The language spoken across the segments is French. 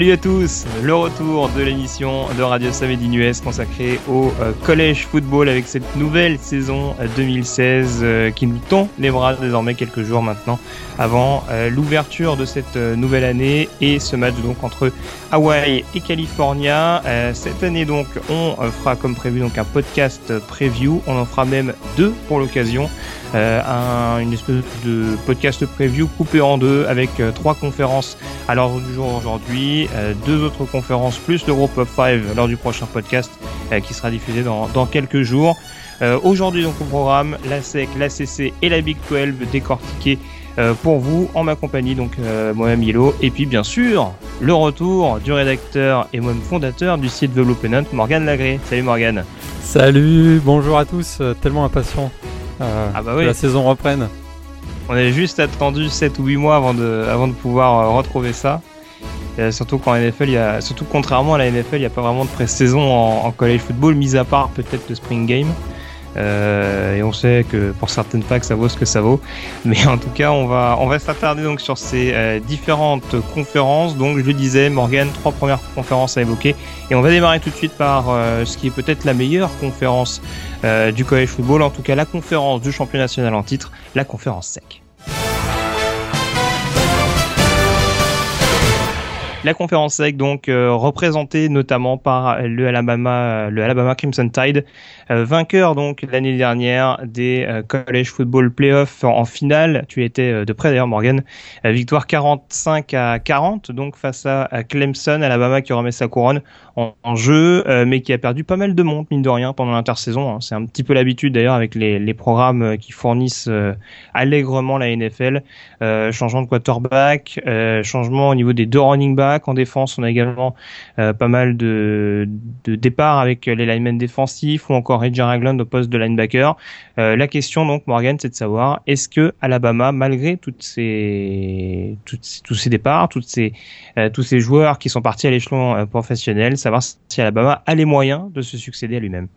Salut à tous, le retour de l'émission de Radio Samedi US consacrée au euh, collège football avec cette nouvelle saison 2016 euh, euh, qui nous tend les bras désormais quelques jours maintenant avant l'ouverture de cette nouvelle année et ce match donc entre Hawaï et California. cette année donc on fera comme prévu donc un podcast preview, on en fera même deux pour l'occasion. Un, une espèce de podcast preview coupé en deux avec trois conférences à l'ordre du jour aujourd'hui euh, deux autres conférences plus le groupe of five lors du prochain podcast euh, qui sera diffusé dans, quelques jours. Euh, aujourd'hui donc au programme la SEC, la CC et la Big 12 décortiqués pour vous en ma compagnie donc moi-même Yellow et puis bien sûr le retour du rédacteur et moi-même fondateur du site The Blue Pennant Morgan Lagré. Salut Morgan. Salut, bonjour à tous, tellement impatient ah bah que la saison reprenne. On avait juste attendu 7 ou 8 mois avant de, avant de pouvoir retrouver ça. Euh, surtout qu'en NFL, il y a, surtout contrairement à la NFL, il n'y a pas vraiment de pré-saison en, college football, mis à part peut-être le spring game. Euh, et on sait que pour certaines packs ça vaut ce que ça vaut. Mais en tout cas, on va, on va s'attarder donc sur ces euh, différentes conférences. Donc, je disais, Morgan, trois premières conférences à évoquer. Et on va démarrer tout de suite par ce qui est peut-être la meilleure conférence du college football, en tout cas la conférence du champion national en titre, la conférence SEC. La conférence SEC donc euh, représentée notamment par le Alabama, le Alabama Crimson Tide, euh, vainqueur donc l'année dernière des euh, College Football Playoffs en, finale. Tu étais de près d'ailleurs Morgan. victoire 45 à 40 donc face à, Clemson, Alabama qui remet sa couronne en, jeu, mais qui a perdu pas mal de monde mine de rien pendant l'intersaison. Hein. C'est un petit peu l'habitude d'ailleurs avec les, les, programmes qui fournissent allègrement la NFL. changement de quarterback, changement au niveau des deux running backs en défense, on a également euh, pas mal de, départs avec les linemen défensifs ou encore Reggie Ragland au poste de linebacker. Euh, la question donc, Morgan, c'est de savoir est-ce que Alabama, malgré toutes ces, tous ces départs, euh, tous ces joueurs qui sont partis à l'échelon professionnel, savoir si Alabama a les moyens de se succéder à lui-même?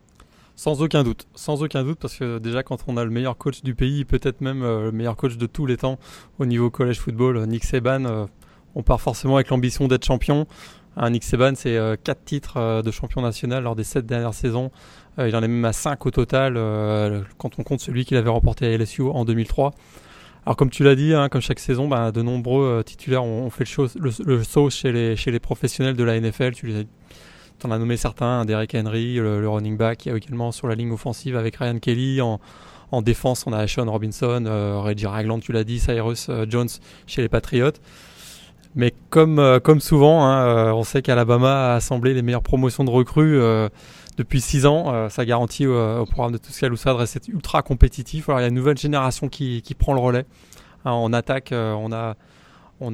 Sans aucun doute, sans aucun doute, parce que déjà quand on a le meilleur coach du pays, peut-être même le meilleur coach de tous les temps au niveau college football, Nick Saban, on part forcément avec l'ambition d'être champion. Un Nick Saban, c'est 4 euh, titres euh, de champion national lors des 7 dernières saisons. Euh, il en est même à 5 au total quand on compte celui qu'il avait remporté à LSU en 2003. Alors comme tu l'as dit, hein, comme chaque saison, bah, de nombreux titulaires ont, fait le, le, saut chez les, chez les professionnels de la NFL. Tu en as nommé certains, hein, Derek Henry, le, running back, il y a également sur la ligne offensive avec Ryan Kelly. En, en défense, on a Sean Robinson, Reggie Ragland, tu l'as dit, Cyrus Jones chez les Patriots. Mais comme, euh, comme souvent, hein, euh, on sait qu'Alabama a assemblé les meilleures promotions de recrues euh, depuis 6 ans. ça garantit au programme de Tuscaloosa de rester ultra compétitif. Alors il y a une nouvelle génération qui, prend le relais. Hein, en attaque, on a,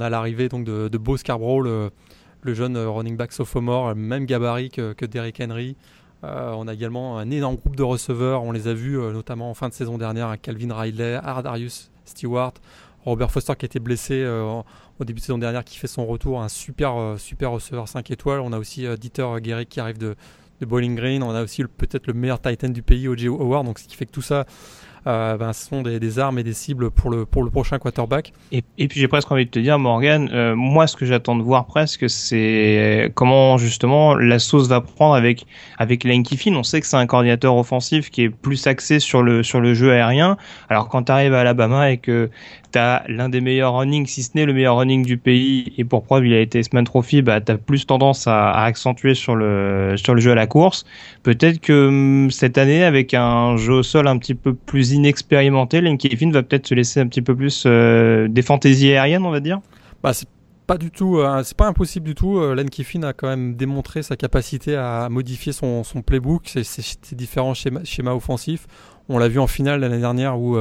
l'arrivée de, de Bo Scarborough, le, jeune running back sophomore, même gabarit que, que Derrick Henry. on a également un énorme groupe de receveurs. On les a vus notamment en fin de saison dernière à Calvin Riley, Ardarius Stewart, Robert Foster qui était blessé au début de saison dernière qui fait son retour, un super, euh, super receveur 5 étoiles. On a aussi euh, Dieter Guéry qui arrive de, de Bowling Green. On a aussi peut-être le meilleur Titan du pays, O.J. Howard. Donc ce qui fait que tout ça, euh, ben, ce sont des, armes et des cibles pour le, pour le prochain quarterback. Et, puis j'ai presque envie de te dire, Morgan, euh, moi ce que j'attends de voir presque, c'est comment justement la sauce va prendre avec, avec Lane Kiffin. On sait que c'est un coordinateur offensif qui est plus axé sur le, sur le jeu aérien. Alors quand tu arrives à Alabama et que t'as l'un des meilleurs running, si ce n'est le meilleur running du pays, et pour preuve il a été semaine Trophy, bah t'as plus tendance à, à, accentuer sur le sur le jeu à la course. Peut-être que hum, cette année, avec un jeu au sol un petit peu plus inexpérimenté, Lane Kiffin va peut-être se laisser un petit peu plus euh, des fantaisies aériennes, on va dire? Bah c'est pas du tout, euh, c'est pas impossible du tout. Euh, Lane Kiffin a quand même démontré sa capacité à modifier son, playbook, ses, différents schémas, schémas offensifs. On l'a vu en finale l'année dernière où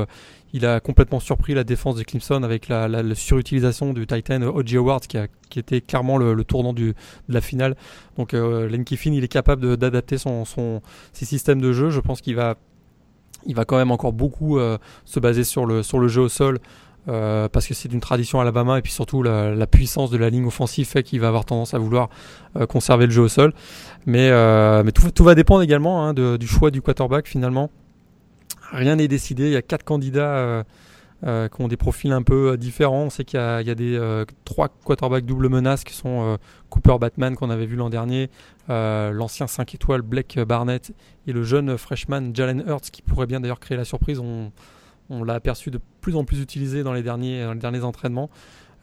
il a complètement surpris la défense de Clemson avec la, surutilisation du Titan O.J. Howard qui, a, qui était clairement le, tournant de la finale. Donc euh, Len Kiffin, il est capable d'adapter son, son, ses systèmes de jeu. Je pense qu'il va, il va quand même encore beaucoup euh, se baser sur le, sur le jeu au sol. Euh, parce que c'est une tradition à Alabama et puis surtout la, puissance de la ligne offensive fait qu'il va avoir tendance à vouloir euh, conserver le jeu au sol. Mais, mais tout, tout, va dépendre également hein, de, du choix du quarterback finalement. Rien n'est décidé. Il y a quatre candidats euh, euh, qui ont des profils un peu différents. On sait qu'il y, a des trois quarterbacks double menace qui sont Cooper Batman qu'on avait vu l'an dernier, l'ancien 5 étoiles Blake Barnett et le jeune freshman Jalen Hurts qui pourrait bien d'ailleurs créer la surprise. On, l'a aperçu de plus en plus utilisé dans les derniers, dans les derniers entraînements.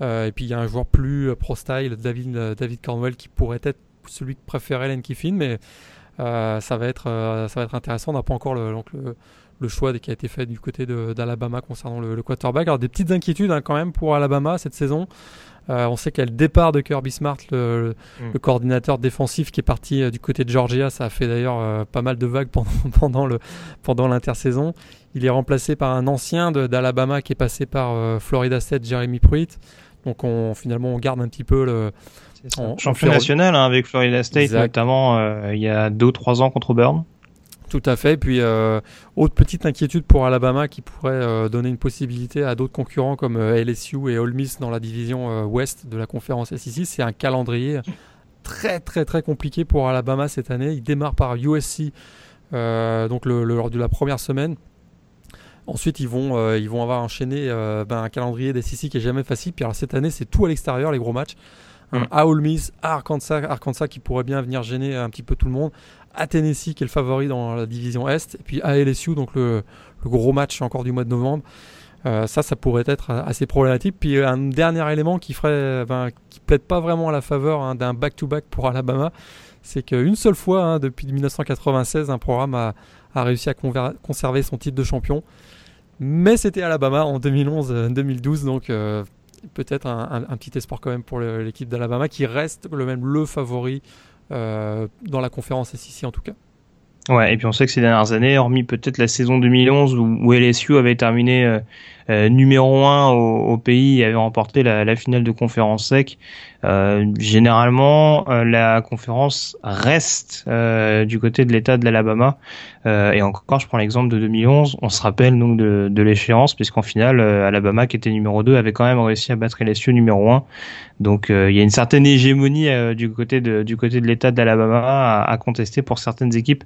et puis il y a un joueur plus pro-style, David, David Cornwell, qui pourrait être celui que préférait Len Kiffin, mais euh, ça, va être, euh, ça va être intéressant. On n'a pas encore le, le, choix qui a été fait du côté d'Alabama concernant le, quarterback. Alors des petites inquiétudes hein, quand même pour Alabama cette saison. Euh, on sait a le départ de Kirby Smart, le, mm. coordinateur défensif qui est parti du côté de Georgia. Ça a fait d'ailleurs pas mal de vagues pendant, pendant, le, pendant l'intersaison. Il est remplacé par un ancien d'Alabama qui est passé par Florida State, Jeremy Pruitt. Donc on, finalement on garde un petit peu le, champion national hein, avec Florida State, notamment euh, il y a 2 ou 3 ans contre Burn. Tout à fait. Puis, euh, autre petite inquiétude pour Alabama qui pourrait euh, donner une possibilité à d'autres concurrents comme LSU et Ole Miss dans la division ouest de la conférence SEC, c'est un calendrier très très très compliqué pour Alabama cette année. Il démarre par USC donc le, lors de la première semaine. Ensuite, ils vont, ils vont avoir enchaîné ben, un calendrier des SEC qui est jamais facile. Puis alors cette année, c'est tout à l'extérieur, les gros matchs. Mm. à Ole Miss, à Arkansas, Arkansas qui pourrait bien venir gêner un petit peu tout le monde, à Tennessee qui est le favori dans la division Est, et puis à LSU, donc le, gros match encore du mois de novembre. Euh, ça, ça pourrait être assez problématique. Puis un dernier élément qui ferait, ben, plaide pas vraiment à la faveur hein, d'un back-to-back pour Alabama, c'est qu'une seule fois hein, depuis 1996, un programme a, réussi à conserver son titre de champion. Mais c'était Alabama en 2011-2012, donc euh, peut-être un, petit espoir quand même pour l'équipe d'Alabama qui reste le même le favori euh, dans la conférence SEC en tout cas. Ouais, et puis on sait que ces dernières années, hormis peut-être la saison 2011 où, LSU avait terminé euh, euh, numéro 1 au, pays et avait remporté la, la, finale de conférence sec, euh, généralement la conférence reste du côté de l'État de l'Alabama. et encore, je prends l'exemple de 2011, on se rappelle donc de, de l'échéance, puisqu'en finale, Alabama qui était numéro 2 avait quand même réussi à battre LSU numéro 1. Donc il y a une certaine hégémonie du côté de du côté de l'État d'Alabama à, à contester pour certaines équipes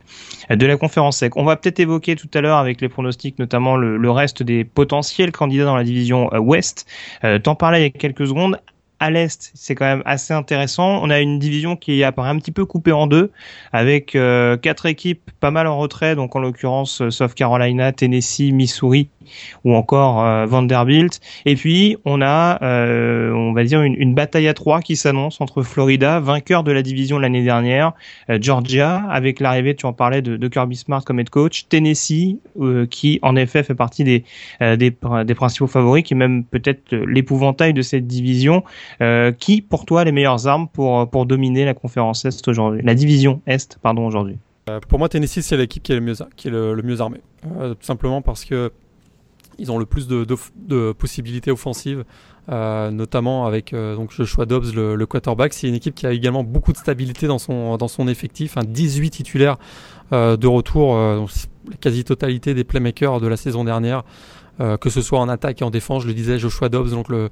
de la conférence sec. On va peut-être évoquer tout à l'heure avec les pronostics, notamment le, reste des potentiels candidats dans la division euh, Ouest. Euh, T'en parlais il y a quelques secondes à l'est, c'est quand même assez intéressant. On a une division qui apparaît un petit peu coupée en deux, avec euh, quatre équipes pas mal en retrait, donc en l'occurrence euh, South Carolina, Tennessee, Missouri ou encore euh, Vanderbilt. Et puis on a, on va dire, une, bataille à trois qui s'annonce entre Florida, vainqueur de la division l'année dernière, Georgia, avec l'arrivée, tu en parlais, de, Kirby Smart comme head coach, Tennessee, qui en effet fait partie des, des, des principaux favoris, qui est même peut-être l'épouvantail de cette division. Euh, qui, pour toi, les meilleures armes pour, pour dominer la conférence Est aujourd'hui La division Est, pardon, aujourd'hui? Euh, Pour moi, Tennessee, c'est l'équipe qui est le mieux, armée. Euh, tout simplement parce que ils ont le plus de, de, possibilités offensives, notamment avec donc Joshua Dobbs, le, quarterback. C'est une équipe qui a également beaucoup de stabilité dans son, dans son effectif. Un 18 titulaires de retour, la quasi-totalité des playmakers de la saison dernière, que ce soit en attaque et en défense. Je le disais, Joshua Dobbs, donc le,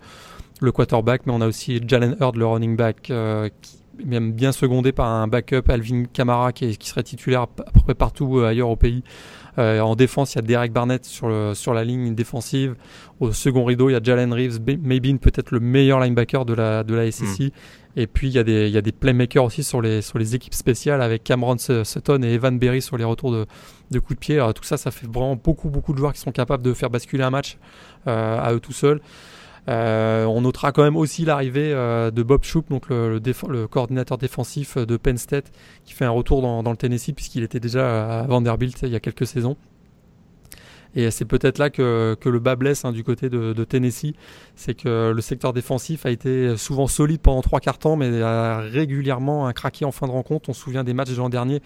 le quarterback, mais on a aussi Jalen Hurd, le running back, euh, qui est même bien secondé par un backup, Alvin Kamara, qui, serait titulaire à peu près partout euh, ailleurs au pays. Euh, en défense, il y a Derek Barnett sur, le, sur la ligne défensive. Au second rideau, il y a Jalen Reeves, maybe peut-être le meilleur linebacker de la, de la SEC. Hmm. Et puis, il y, a des, il y a des playmakers aussi sur les, sur les équipes spéciales avec Cameron Sutton et Evan Berry sur les retours de, de coups de pied. Alors, tout ça, ça fait vraiment beaucoup, beaucoup de joueurs qui sont capables de faire basculer un match à eux tout seuls. Euh, on notera quand même aussi l'arrivée euh, de Bob Shoop, donc le, le, coordinateur défensif de Penn State, qui fait un retour dans, le Tennessee puisqu'il était déjà à Vanderbilt il y a quelques saisons. Et c'est peut-être là que, le bas blesse hein, du côté de, Tennessee. C'est que le secteur défensif a été souvent solide pendant trois quarts temps, mais a régulièrement craqué en fin de rencontre. On se souvient des matchs de l'an dernier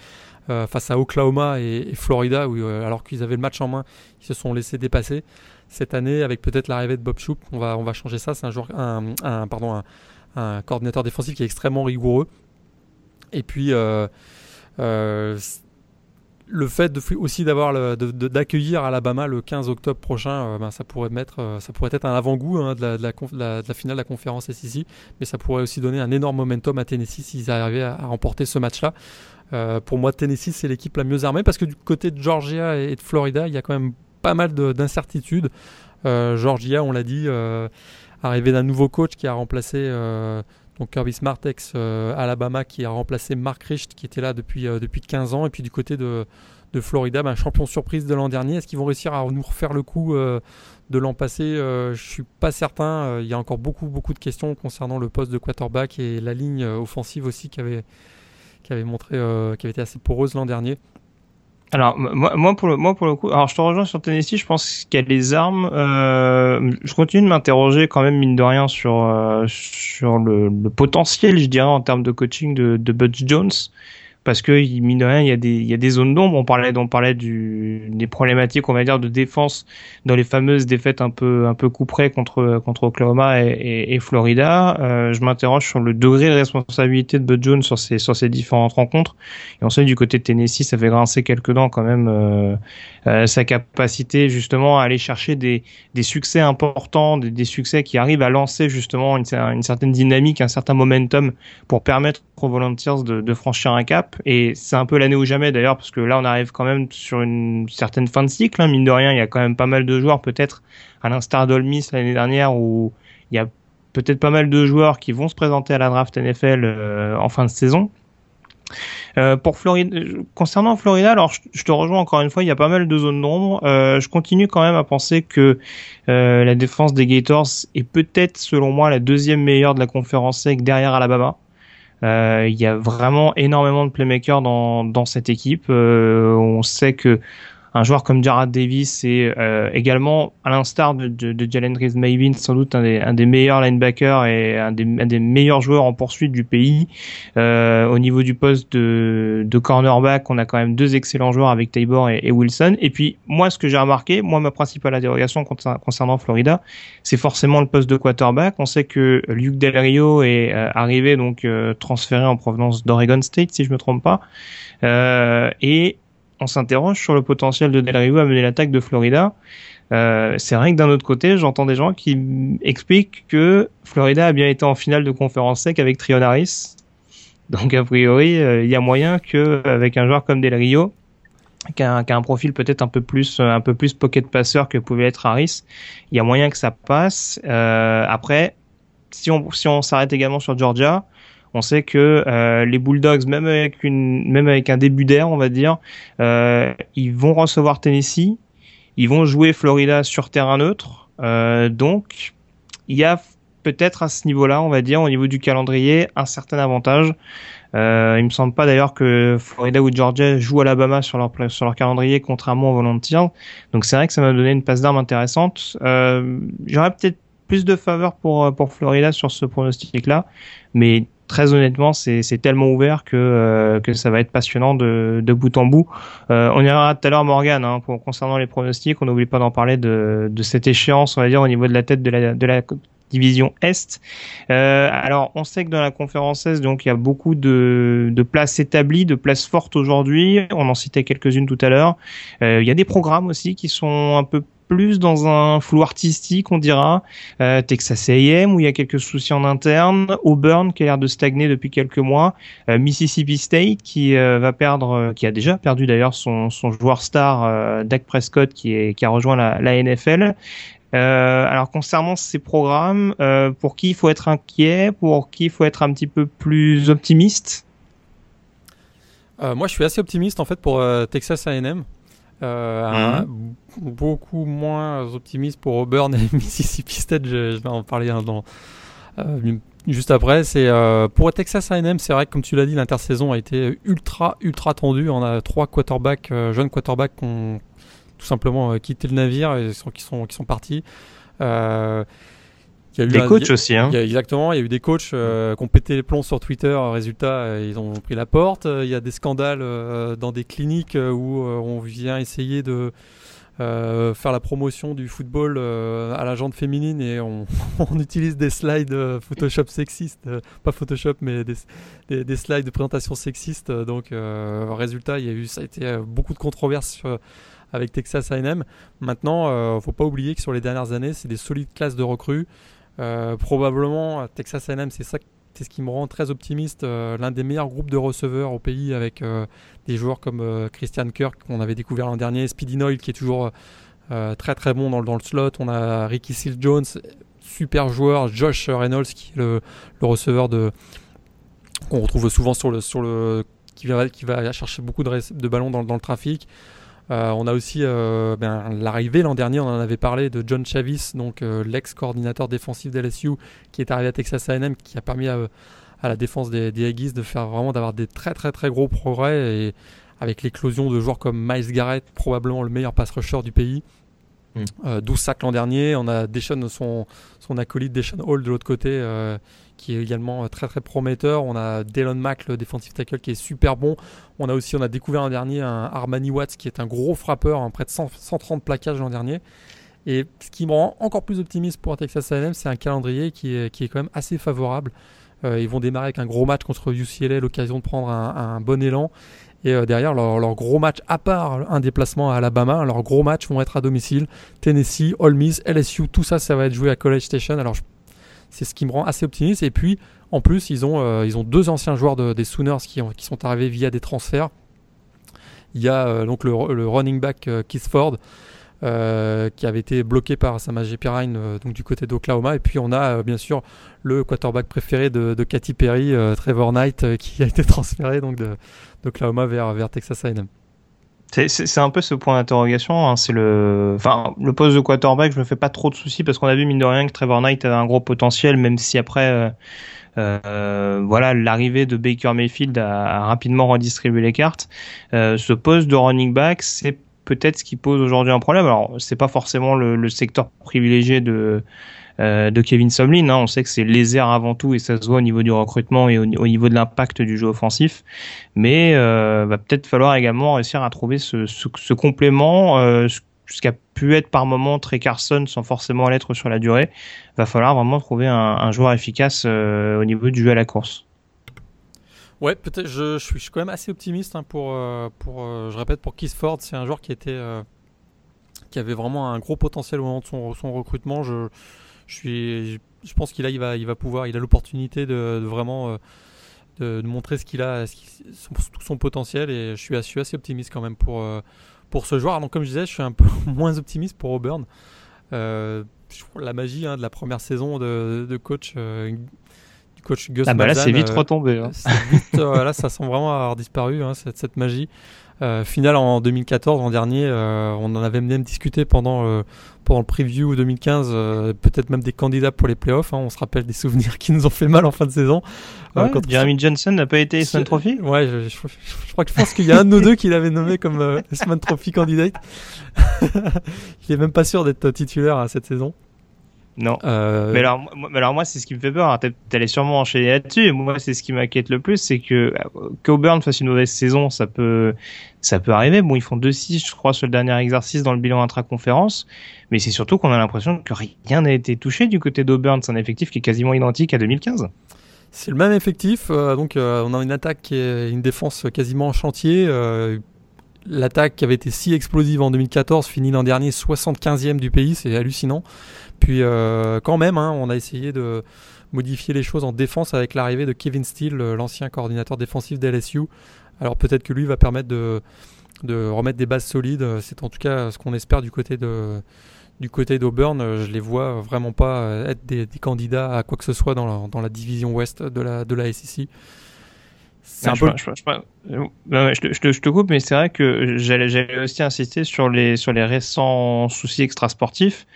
euh, face à Oklahoma et, Florida, où, alors qu'ils avaient le match en main, ils se sont laissés dépasser cette année avec peut-être l'arrivée de Bob Shoop. On va, on va changer ça. C'est un, un, un, coordinateur défensif qui est extrêmement rigoureux. Et puis, euh, euh, le fait de, aussi d'avoir d'accueillir Alabama le 15 octobre prochain, euh, ben, ça pourrait mettre, ça pourrait être un avant-goût hein, de, la, de, la, finale de la conférence SEC, mais ça pourrait aussi donner un énorme momentum à Tennessee s'ils arrivaient à, remporter ce match-là. pour moi, Tennessee, c'est l'équipe la mieux armée parce que du côté de Georgia et de Florida, il y a quand même pas mal d'incertitudes. Georgia, on l'a dit, arrivé d'un nouveau coach qui a remplacé donc Kirby Smart ex Alabama qui a remplacé Mark Richt qui était là depuis, depuis 15 ans. Et puis du côté de, Florida, ben, champion surprise de l'an dernier. Est-ce qu'ils vont réussir à nous refaire le coup de l'an passé? Je suis pas certain. Il y a encore beaucoup, beaucoup de questions concernant le poste de quarterback et la ligne offensive aussi qui avait, qui avait montré, qui avait été assez poreuse l'an dernier. Alors moi, moi pour le moi pour le coup, alors je te rejoins sur Tennessee, je pense qu'il y a les armes. Euh, je continue de m'interroger quand même mine de rien sur euh, sur le, potentiel, je dirais en termes de coaching de, de Jones parce que mine de rien, il y a des il y a des zones d'ombre. On parlait on parlait du des problématiques, on va dire, de défense dans les fameuses défaites un peu un peu couperées contre contre Oklahoma et, et, Florida. Euh, je m'interroge sur le degré de responsabilité de Bud Jones sur ces sur ces différentes rencontres. Et on sait du côté de Tennessee, ça fait grincer quelques dents quand même euh, euh, sa capacité justement à aller chercher des des succès importants, des, des succès qui arrivent à lancer justement une, une certaine dynamique, un certain momentum pour permettre aux Volunteers de, de franchir un cap et c'est un peu l'année ou jamais d'ailleurs parce que là on arrive quand même sur une certaine fin de cycle. Hein. Mine de rien, il y a quand même pas mal de joueurs, peut-être à l'instar d'Olmis l'année dernière où il y a peut-être pas mal de joueurs qui vont se présenter à la draft NFL euh, en fin de saison. Euh, pour Floride, concernant Florida, alors je, te rejoins encore une fois, il y a pas mal de zones d'ombre. Euh, je continue quand même à penser que la défense des Gators est peut-être, selon moi, la deuxième meilleure de la conférence SEC derrière Alabama. Euh, il y a vraiment énormément de playmakers dans, dans cette équipe. Euh, on sait que un joueur comme Jared Davis est euh, également, à l'instar de, de, de Jalen Reese Mavin, sans doute un des, un des meilleurs linebackers et un des, un des meilleurs joueurs en poursuite du pays. Euh, au niveau du poste de, de cornerback, on a quand même deux excellents joueurs avec Tabor et, et Wilson. Et puis moi, ce que j'ai remarqué, moi ma principale interrogation concernant Florida, c'est forcément le poste de quarterback. On sait que Luke Del Rio est euh, arrivé donc euh, transféré en provenance d'Oregon State, si je me trompe pas. Euh, et on s'interroge sur le potentiel de Del Rio à mener l'attaque de Florida. Euh, c'est vrai que d'un autre côté, j'entends des gens qui expliquent que Florida a bien été en finale de conférence sec avec Trion Harris. Donc a priori, euh, il y a moyen que avec un joueur comme Del Rio, qui a, un profil peut-être un peu plus un peu plus pocket passeur que pouvait être Harris, il y a moyen que ça passe. Euh, après, si on si on s'arrête également sur Georgia, on sait que euh, les Bulldogs, même avec une, même avec un début d'air, on va dire, euh, ils vont recevoir Tennessee, ils vont jouer Florida sur terrain neutre. Euh, donc, il y a peut-être à ce niveau-là, on va dire, au niveau du calendrier, un certain avantage. Euh, il me semble pas d'ailleurs que Florida ou Georgia jouent Alabama sur leur sur leur calendrier, contrairement aux Volunteers. Donc c'est vrai que ça m'a donné une passe d'armes intéressante. Euh, J'aurais peut-être plus de faveur pour pour Florida sur ce pronostic-là, mais très honnêtement, c'est tellement ouvert que, euh, que ça va être passionnant de, bout en bout. Euh, on ira tout à l'heure Morgan hein, concernant les pronostics. On n'oublie pas d'en parler de, cette échéance, on va dire, au niveau de la tête de la, division Est. Euh, alors, on sait que dans la conférence Est, donc il y a beaucoup de, de places établies, de places fortes aujourd'hui. On en citait quelques-unes tout à l'heure. Euh, il y a des programmes aussi qui sont un peu plus dans un flou artistique, on dira. Euh, Texas A&M où il y a quelques soucis en interne, Auburn qui a l'air de stagner depuis quelques mois, euh, Mississippi State qui euh, va perdre, qui a déjà perdu d'ailleurs son, joueur star Dak Prescott qui, a rejoint la NFL. alors concernant ces programmes, pour qui il faut être inquiet, pour qui il faut être un petit peu plus optimiste? Moi, je suis assez optimiste en fait pour Texas A&M. Euh, mhm. beaucoup moins optimiste pour Auburn et Mississippi State. Je, vais en parler dans, euh, juste après. C'est euh, pour Texas A&M, c'est vrai que comme tu l'as dit, l'intersaison a été ultra ultra tendue. On a trois quarterbacks, jeunes quarterbacks qui ont tout simplement quitté le navire et qui sont qui sont partis. Il y a eu des coachs aussi. Hein. Il y a, exactement, il y a eu des coachs euh, qui ont pété les plombs sur Twitter. Résultat, euh, ils ont pris la porte. Il y a des scandales euh, dans des cliniques où on vient essayer de faire la promotion du football à la jante féminine et on, on utilise des slides Photoshop sexistes, pas Photoshop, mais des, des, des, slides de présentation sexistes. Donc, résultat, il y a eu, ça a été beaucoup de controverses avec Texas A&M. Maintenant, faut pas oublier que sur les dernières années, c'est des solides classes de recrues. Euh, probablement, Texas A&M, c'est ça ce qui me rend très optimiste. Euh, l'un des meilleurs groupes de receveurs au pays avec euh, des joueurs comme Christian Kirk qu'on avait découvert l'an dernier, Speedy Noyle qui est toujours très très bon dans, le slot. On a Ricky Seal Jones, super joueur. Josh Reynolds, qui est le, receveur de qu'on retrouve souvent sur le qui va qui chercher beaucoup de, de ballons dans le trafic. Euh, on a aussi euh, ben, l'arrivée l'an dernier, on en avait parlé de John Chavis, donc euh, l'ex-coordinateur défensif d'LSU, qui est arrivé à Texas A&M, qui a permis à, la défense des, des Aggies de faire vraiment d'avoir des très très très gros progrès et avec l'éclosion de joueurs comme Miles Garrett, probablement le meilleur pass rusher du pays. 12 mm. sacs l'an dernier. On a Deshaun, son, son acolyte Deshaun Hall de l'autre côté, qui est également très très prometteur. On a Delon Mack, le defensive tackle, qui est super bon. On a aussi, on a découvert l'an dernier un Armani Watts, qui est un gros frappeur, près de 130 plaquages l'an dernier. Et ce qui me rend encore plus optimiste pour Texas A&M, c'est un calendrier qui est, qui est quand même assez favorable. Euh, ils vont démarrer avec un gros match contre UCLA, l'occasion de prendre un, bon élan. Et euh, derrière, leur, gros match, à part un déplacement à Alabama, leurs gros matchs vont être à domicile. Tennessee, Ole Miss, LSU, tout ça, ça va être joué à College Station. Alors c'est ce qui me rend assez optimiste. Et puis, en plus, ils ont, euh, ils ont deux anciens joueurs des Sooners qui, qui, sont arrivés via des transferts. Il y a euh, donc le, running back Keith Ford. Qui avait été bloqué par Samaje Perrine donc du côté d'Oklahoma et puis on a bien sûr le quarterback préféré de, de Katy Perry Trevor Knight qui a été transféré donc d'Oklahoma vers, Texas A&M c'est un peu ce point d'interrogation. Hein. C'est le, enfin, le poste de quarterback. Je me fais pas trop de soucis parce qu'on a vu mine de rien que Trevor Knight avait un gros potentiel, même si après, euh, euh, voilà, l'arrivée de Baker Mayfield a, rapidement redistribué les cartes. Euh, ce poste de running back, c'est peut-être ce qui pose aujourd'hui un problème. Alors, c'est pas forcément le, secteur privilégié de euh, Kevin Somlin. Hein. On sait que c'est lézard avant tout et ça se voit au niveau du recrutement et au, niveau de l'impact du jeu offensif. Mais euh, va peut-être falloir également réussir à trouver ce, ce, complément. Euh, ce qui a pu être par moment très Carson sans forcément l'être sur la durée, va falloir vraiment trouver un, joueur efficace euh, au niveau du jeu à la course. Ouais, peut-être. Je, je, suis, quand même assez optimiste hein, pour, pour je répète, pour Keith Ford. C'est un joueur qui était, qui avait vraiment un gros potentiel au moment de son, son recrutement. Je, je suis, je pense qu'il a, il va, il va pouvoir, il a l'opportunité de, vraiment euh, de, montrer ce qu'il a, son, tout son potentiel et je suis, assez, assez optimiste quand même pour, euh, pour ce joueur. Donc comme je disais, je suis un peu moins optimiste pour Auburn. Euh, la magie hein, de la première saison de, coach coach Gus ah bah là c'est vite retombé hein. là ça semble vraiment avoir disparu hein, cette, cette, magie euh, finale en 2014, en dernier, euh, on en avait même discuté pendant, euh, pendant le preview 2015, peut-être même des candidats pour les playoffs. Hein. on se rappelle des souvenirs qui nous ont fait mal en fin de saison. quand Jeremy Johnson n'a pas été Eastman Trophy Ouais, je, crois que je pense qu'il y a un de nous deux qui l'avait nommé comme Eastman Trophy candidate. Il est même pas sûr d'être titulaire à cette saison. Non. Euh, mais, alors, mais alors moi, c'est ce qui me fait peur. T'allais sûrement enchaîner là-dessus. Et moi, c'est ce qui m'inquiète le plus, c'est que euh, qu'Auburn fasse une mauvaise saison, ça peut, ça peut arriver. Bon, ils font 2-6, je crois, sur le dernier exercice dans le bilan intra-conférence. Mais c'est surtout qu'on a l'impression que rien n'a été touché du côté d'Auburn. C'est un effectif qui est quasiment identique à 2015. C'est le même effectif. Euh, donc, on a une attaque est une défense quasiment en chantier. L'attaque qui avait été si explosive en 2014 finit l'an dernier 75e du pays, c'est hallucinant. Puis euh, quand même, hein, on a essayé de modifier les choses en défense avec l'arrivée de Kevin Steele, l'ancien coordinateur défensif d'LSU. Alors peut-être que lui va permettre de, remettre des bases solides. C'est en tout cas ce qu'on espère du côté d'Auburn. Je les vois vraiment pas être des, candidats à quoi que ce soit dans la, dans la division ouest de la, de la SEC. C'est un je, peu... je, te, coupe, mais c'est vrai que j'allais aussi insister sur les, sur les récents soucis extrasportifs.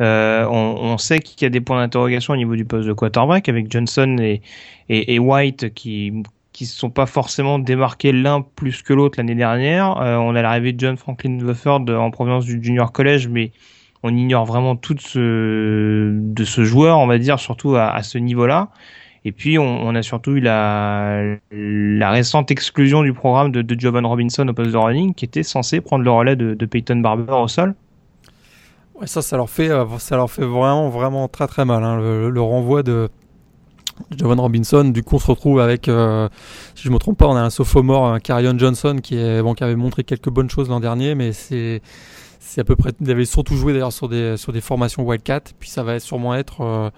Euh, on, on, sait qu'il y a des points d'interrogation au niveau du poste de quarterback avec Johnson et, et, et White qui qui se sont pas forcément démarqués l'un plus que l'autre l'année dernière. Euh, on a l'arrivée de John Franklin Bufford en provenance du Junior College, mais on ignore vraiment tout de ce, de ce joueur, on va dire, surtout à, à ce niveau-là. Et puis, on, a surtout eu la, récente exclusion du programme de, Jovan Robinson au poste de running, qui était censé prendre le relais de, Peyton Barber au sol. Ouais, ça, ça leur fait, euh, ça leur fait vraiment, vraiment très très mal. Hein, le, renvoi de Jovan Robinson. Du coup, on se retrouve avec, euh, si je me trompe pas, on a un sophomore, un Carion Johnson, qui est bon, qui avait montré quelques bonnes choses l'an dernier, mais c'est c'est à peu près. Il avait surtout joué d'ailleurs sur des sur des formations Wildcat. Puis ça va sûrement être euh,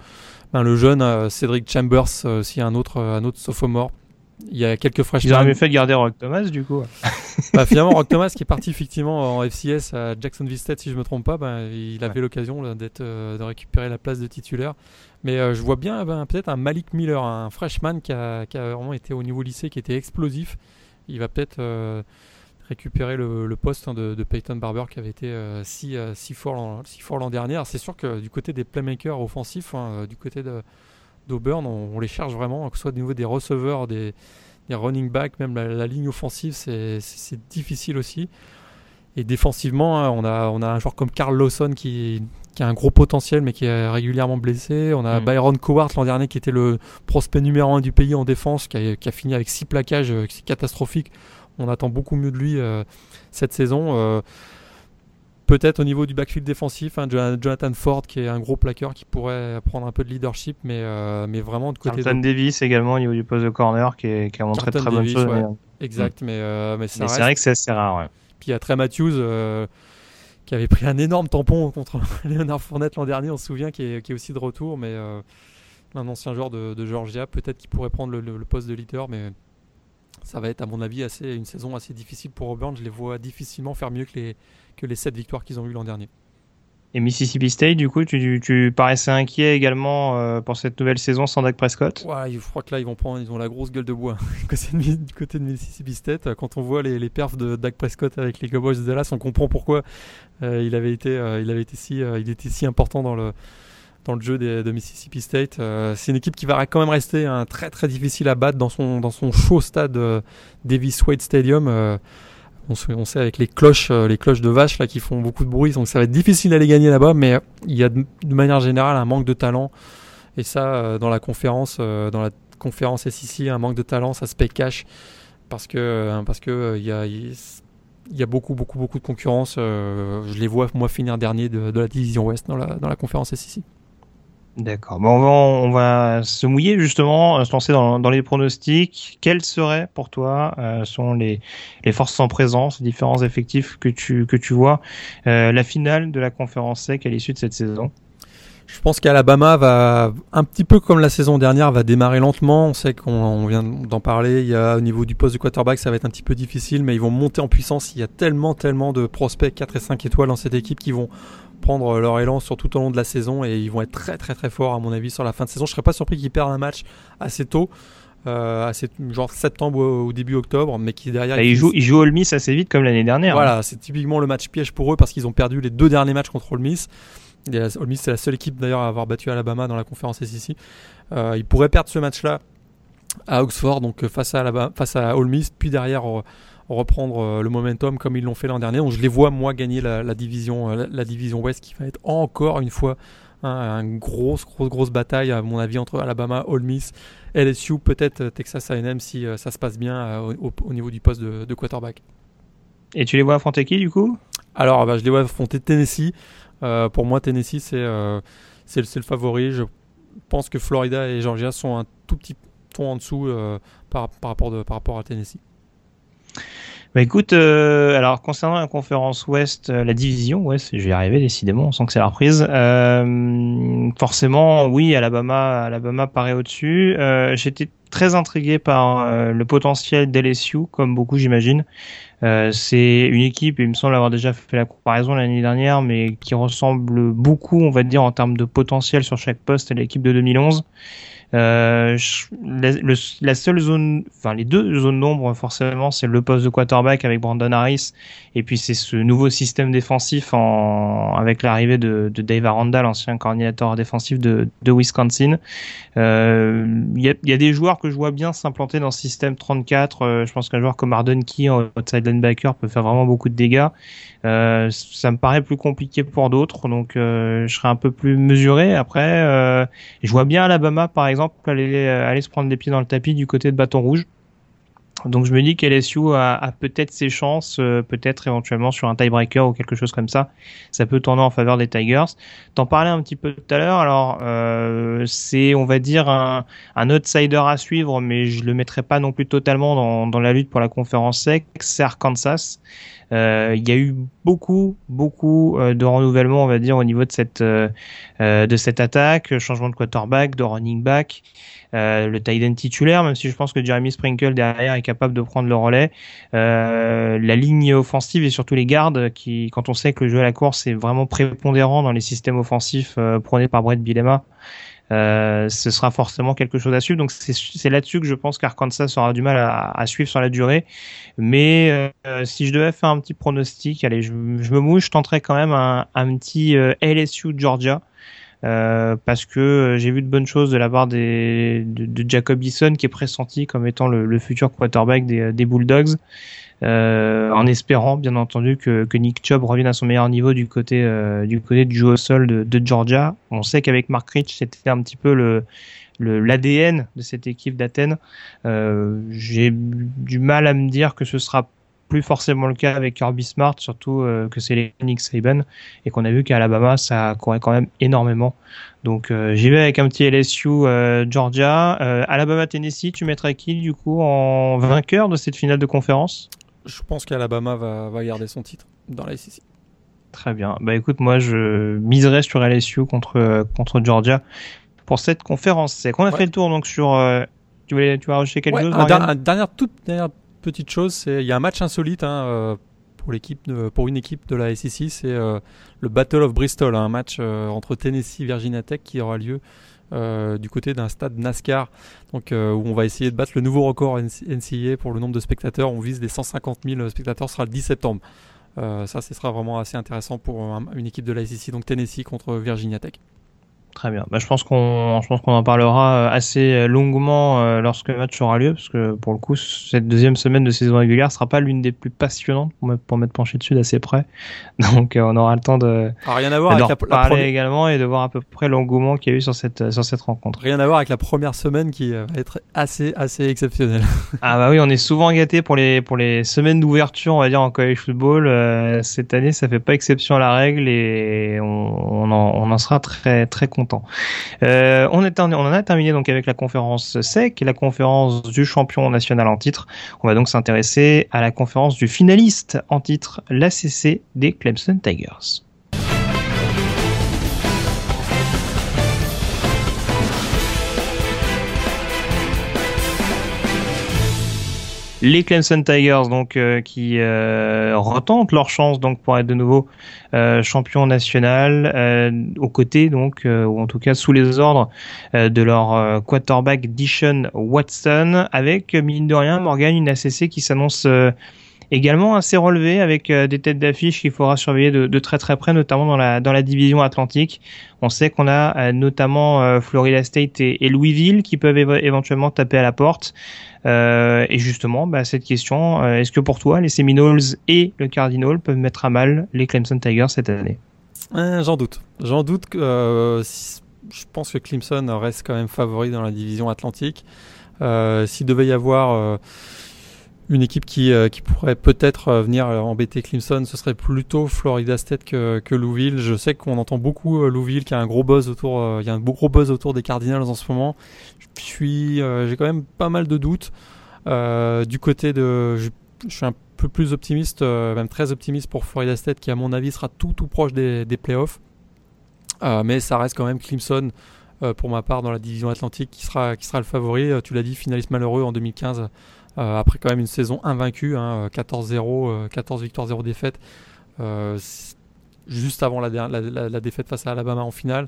ben, le jeune euh, Cédric Chambers, euh, aussi un autre, euh, un autre sophomore il y a quelques freshmen. Ils auraient mieux fait de garder Rock Thomas du coup. bah, finalement, Rock Thomas qui est parti effectivement en FCS à Jacksonville State, si je me trompe pas, bah, il avait l'occasion d'être de récupérer la place de titulaire. Mais je vois bien ben, peut-être un Malik Miller, un freshman qui a, qui a, vraiment été au niveau lycée, qui était explosif. Il va peut-être récupérer le, poste hein, de, Peyton Barber qui avait été euh, si, euh, si, fort l'an dernier. C'est sûr que du côté des playmakers offensifs, hein, euh, du côté d'Auburn, on, les cherche vraiment, que ce soit au niveau des receveurs, des, running backs, même la, ligne offensive, c'est difficile aussi. Et défensivement, hein, on, a, on a un joueur comme Carl Lawson qui, qui, a un gros potentiel mais qui est régulièrement blessé. On a mm. Byron Cowart l'an dernier qui était le prospect numéro un du pays en défense, qui a, qui a fini avec six plaquages, c'est catastrophique on attend beaucoup mieux de lui euh, cette saison. Euh, peut-être au niveau du backfield défensif, hein, Jonathan Ford qui est un gros plaqueur qui pourrait prendre un peu de leadership, mais, euh, mais vraiment de côté. Jonathan Davis également au niveau du poste de corner qui, a montré très bonne chose. Exact, mais, mais, c'est vrai que c'est assez rare. Puis il y a Trey Matthews qui avait pris un énorme tampon contre Leonard Fournette l'an dernier, on se souvient, qui est, aussi de retour, mais un ancien joueur de, Georgia, peut-être qu'il pourrait prendre le, le, poste de leader, mais ça va être à mon avis assez, une saison assez difficile pour Auburn. Je les vois difficilement faire mieux que les, que les 7 victoires qu'ils ont eu l'an dernier. Et Mississippi State, du coup, tu, tu paraissais inquiet également euh, pour cette nouvelle saison sans Dak Prescott? Ouais, je crois que là, ils vont prendre, ils ont la grosse gueule de bois du côté de Mississippi State. Quand on voit les, les perfs de Dak Prescott avec les Cowboys de Dallas, on comprend pourquoi euh, il avait été, euh, il avait été si, il était si important dans le, dans le jeu de Mississippi State. Euh, c'est une équipe qui va quand même rester très très difficile à battre dans son, chaud stade euh, Davis Wade Stadium. Euh, on, sait avec les cloches, les cloches de vache là qui font beaucoup de bruit, donc ça va être difficile d'aller gagner là-bas. Mais il y a de, manière générale un manque de talent et ça dans la conférence, dans la conférence SEC, un manque de talent, ça se paye cash parce que y a beaucoup, beaucoup, beaucoup de concurrence. je les vois, moi, finir dernier de, de la division Ouest dans la, dans la conférence SEC. D'accord. Bon, on, va, se mouiller justement, se lancer dans, les pronostics. Quels seraient pour toi euh, sont les, les forces en présence, les différents effectifs que tu, que tu vois euh, La finale de la conférence SEC à l'issue de cette saison? Je pense qu'Alabama va un petit peu comme la saison dernière va démarrer lentement. On sait qu'on vient d'en parler. Il y a au niveau du poste de quarterback, ça va être un petit peu difficile, mais ils vont monter en puissance. Il y a tellement, tellement de prospects 4 et 5 étoiles dans cette équipe qui vont prendre leur élan sur tout au long de la saison et ils vont être très très très forts à mon avis sur la fin de saison. Je serais pas surpris qu'ils perdent un match assez tôt. Euh, assez, genre septembre ou, début octobre, mais qui derrière. Bah, ils, jouent, ils jouent All Miss assez vite comme l'année dernière. Voilà, hein. c'est typiquement le match piège pour eux parce qu'ils ont perdu les deux derniers matchs contre All Miss. All Miss, c'est la seule équipe d'ailleurs à avoir battu Alabama dans la conférence SEC. Euh, ils pourraient perdre ce match-là à Oxford, donc face à, Alabama, face à All Miss, puis derrière reprendre euh, le momentum comme ils l'ont fait l'an dernier. Donc je les vois moi gagner la, division, euh, la, division Ouest qui va être encore une fois hein, une grosse, grosse, grosse bataille à mon avis entre Alabama, Ole Miss, LSU, peut-être euh, Texas A&M si ça se passe bien au, niveau du poste de, quarterback. Et tu les vois affronter qui du coup? Alors bah, je les vois affronter Tennessee. pour moi Tennessee c'est c'est le, favori. Je pense que Florida et Georgia sont un tout petit peu en dessous par, par, rapport de, par rapport à Tennessee. Bah écoute, euh, alors concernant la conférence Ouest, euh, la division Ouest, je vais y arriver décidément, on sent que c'est la reprise. Euh, forcément, oui, Alabama, Alabama paraît au-dessus. Euh, J'étais très intrigué par euh, le potentiel d'LSU, comme beaucoup j'imagine. c'est une équipe, il me semble avoir déjà fait la comparaison l'année dernière, mais qui ressemble beaucoup, on va dire, en termes de potentiel sur chaque poste à l'équipe de 2011. Euh, la, seule zone, enfin les deux zones d'ombre forcément, c'est le poste de quarterback avec Brandon Harris, et puis c'est ce nouveau système défensif en, avec l'arrivée de, de, Dave Aranda, l'ancien coordinateur défensif de, de Wisconsin. Euh, il y, a, y, a, des joueurs que je vois bien s'implanter dans ce système 34. Euh, je pense qu'un joueur comme Arden Key, outside linebacker, peut faire vraiment beaucoup de dégâts. Euh, ça me paraît plus compliqué pour d'autres, donc je serais un peu plus mesuré. Après, je vois bien Alabama, par exemple, aller, aller se prendre des pieds dans le tapis du côté de Bâton Rouge. Donc je me dis qu'LSU a, a peut-être ses chances, peut-être éventuellement sur un tiebreaker ou quelque chose comme ça. Ça peut tourner en faveur des Tigers. T'en parlais un petit peu tout à l'heure. Alors euh, c'est, on va dire, un, un, outsider à suivre, mais je le mettrai pas non plus totalement dans, dans la lutte pour la conférence sec. C'est Arkansas. Il y a eu beaucoup, beaucoup de renouvellement, on va dire, au niveau de cette de cette attaque, changement de quarterback, de running back. Euh, le tight end titulaire, même si je pense que Jeremy Sprinkle derrière est capable de prendre le relais. Euh, la ligne offensive et surtout les gardes, qui, quand on sait que le jeu à la course est vraiment prépondérant dans les systèmes offensifs euh, prônés par Brett Bielema, euh, ce sera forcément quelque chose à suivre. Donc c'est là-dessus que je pense qu'Arkansas aura du mal à, à, suivre sur la durée. Mais euh, si je devais faire un petit pronostic, allez, je, je me mouche, je tenterais quand même un, un petit LSU Georgia. Euh, parce que euh, j'ai vu de bonnes choses de la part des, de, de Jacob Eason qui est pressenti comme étant le, le futur quarterback des, des Bulldogs. Euh, en espérant bien entendu que, que, Nick Chubb revienne à son meilleur niveau du côté euh, du côté du jeu au sol de, de Georgia. On sait qu'avec Mark Rich c'était un petit peu le l'ADN de cette équipe d'Athènes. Euh, J'ai du mal à me dire que ce sera plus forcément le cas avec Kirby Smart, surtout euh, que c'est les Nick Saban et qu'on a vu qu'à Alabama ça courait quand même énormément. Donc euh, j'y vais avec un petit LSU euh, Georgia, Alabama Tennessee. Tu mettrais qui du coup en vainqueur de cette finale de conférence? Je pense qu'Alabama va, va garder son titre dans la SEC. Très bien. Bah écoute, moi je miserais sur LSU contre contre Georgia pour cette conférence. C'est qu'on a fait le tour donc sur. tu voulais tu vas rajouter quelque chose un, dernière toute dernière petite chose, c'est il y a un match insolite hein, euh, pour l'équipe, pour une équipe de la SEC, c'est euh, le Battle of Bristol, hein, un match euh, entre Tennessee et Virginia Tech qui aura lieu du côté d'un stade NASCAR, donc où on va essayer de battre le nouveau record NCAA pour le nombre de spectateurs. On vise les 150 000 spectateurs, ce sera le 10 septembre. ça, ce sera vraiment assez intéressant pour une équipe de la donc Tennessee contre Virginia Tech. Très bien. Bah, je pense qu'on, je pense qu'on en parlera euh, assez euh, longuement euh, lorsque le match aura lieu, parce que pour le coup, cette deuxième semaine de saison régulière sera pas l'une des plus passionnantes pour, pour m'être penché dessus d'assez près. Donc, on aura le temps de, ah, rien à voir avec la, parler également et de voir à peu près l'engouement qu'il y a eu sur cette, sur cette rencontre. Rien à voir avec la première semaine qui va être assez, assez exceptionnelle. ah bah oui, on est souvent gâté pour les, pour les semaines d'ouverture, on va dire en college football. cette année, ça fait pas exception à la règle et on, on en, on en sera très, très content euh, on, en a terminé donc avec la conférence SEC la conférence du champion national en titre. On va donc s'intéresser à la conférence du finaliste en titre, l'ACC des Clemson Tigers. Les Clemson Tigers donc euh, qui euh, retentent leur chance donc pour être de nouveau euh, champion national euh, aux côtés donc ou en tout cas sous les ordres de leur quarterback Dishon Watson avec mine de rien Morgan une ACC qui s'annonce également assez relevé avec des têtes d'affiche qu'il faudra surveiller de, très très près, notamment dans la dans la division Atlantique. On sait qu'on a notamment Florida State et, Louisville qui peuvent éventuellement taper à la porte. Euh, et justement, bah, cette question, euh, est-ce que pour toi, les Seminoles et le Cardinal peuvent mettre à mal les Clemson Tigers cette année? Euh, J'en doute. J'en doute je pense que Clemson reste quand même favori dans la division Atlantique. S'il devait y avoir une équipe qui, euh, pourrait peut-être euh, venir euh, embêter Clemson, ce serait plutôt Florida State que, que Louisville. Je sais qu'on entend beaucoup Louisville, qui a un gros buzz autour, y a un gros buzz autour des Cardinals en ce moment. Je suis, j'ai quand même pas mal de doutes. du côté de, je, suis un peu plus optimiste, même très optimiste pour Florida State, qui à mon avis sera tout tout proche des, playoffs. mais ça reste quand même Clemson. pour ma part dans la division Atlantique qui sera, le favori. tu l'as dit, finaliste malheureux en 2015 euh, après quand même une saison invaincue, 14-0, 14 victoires, 0 défaites, euh, juste avant la, la, défaite face à Alabama en finale.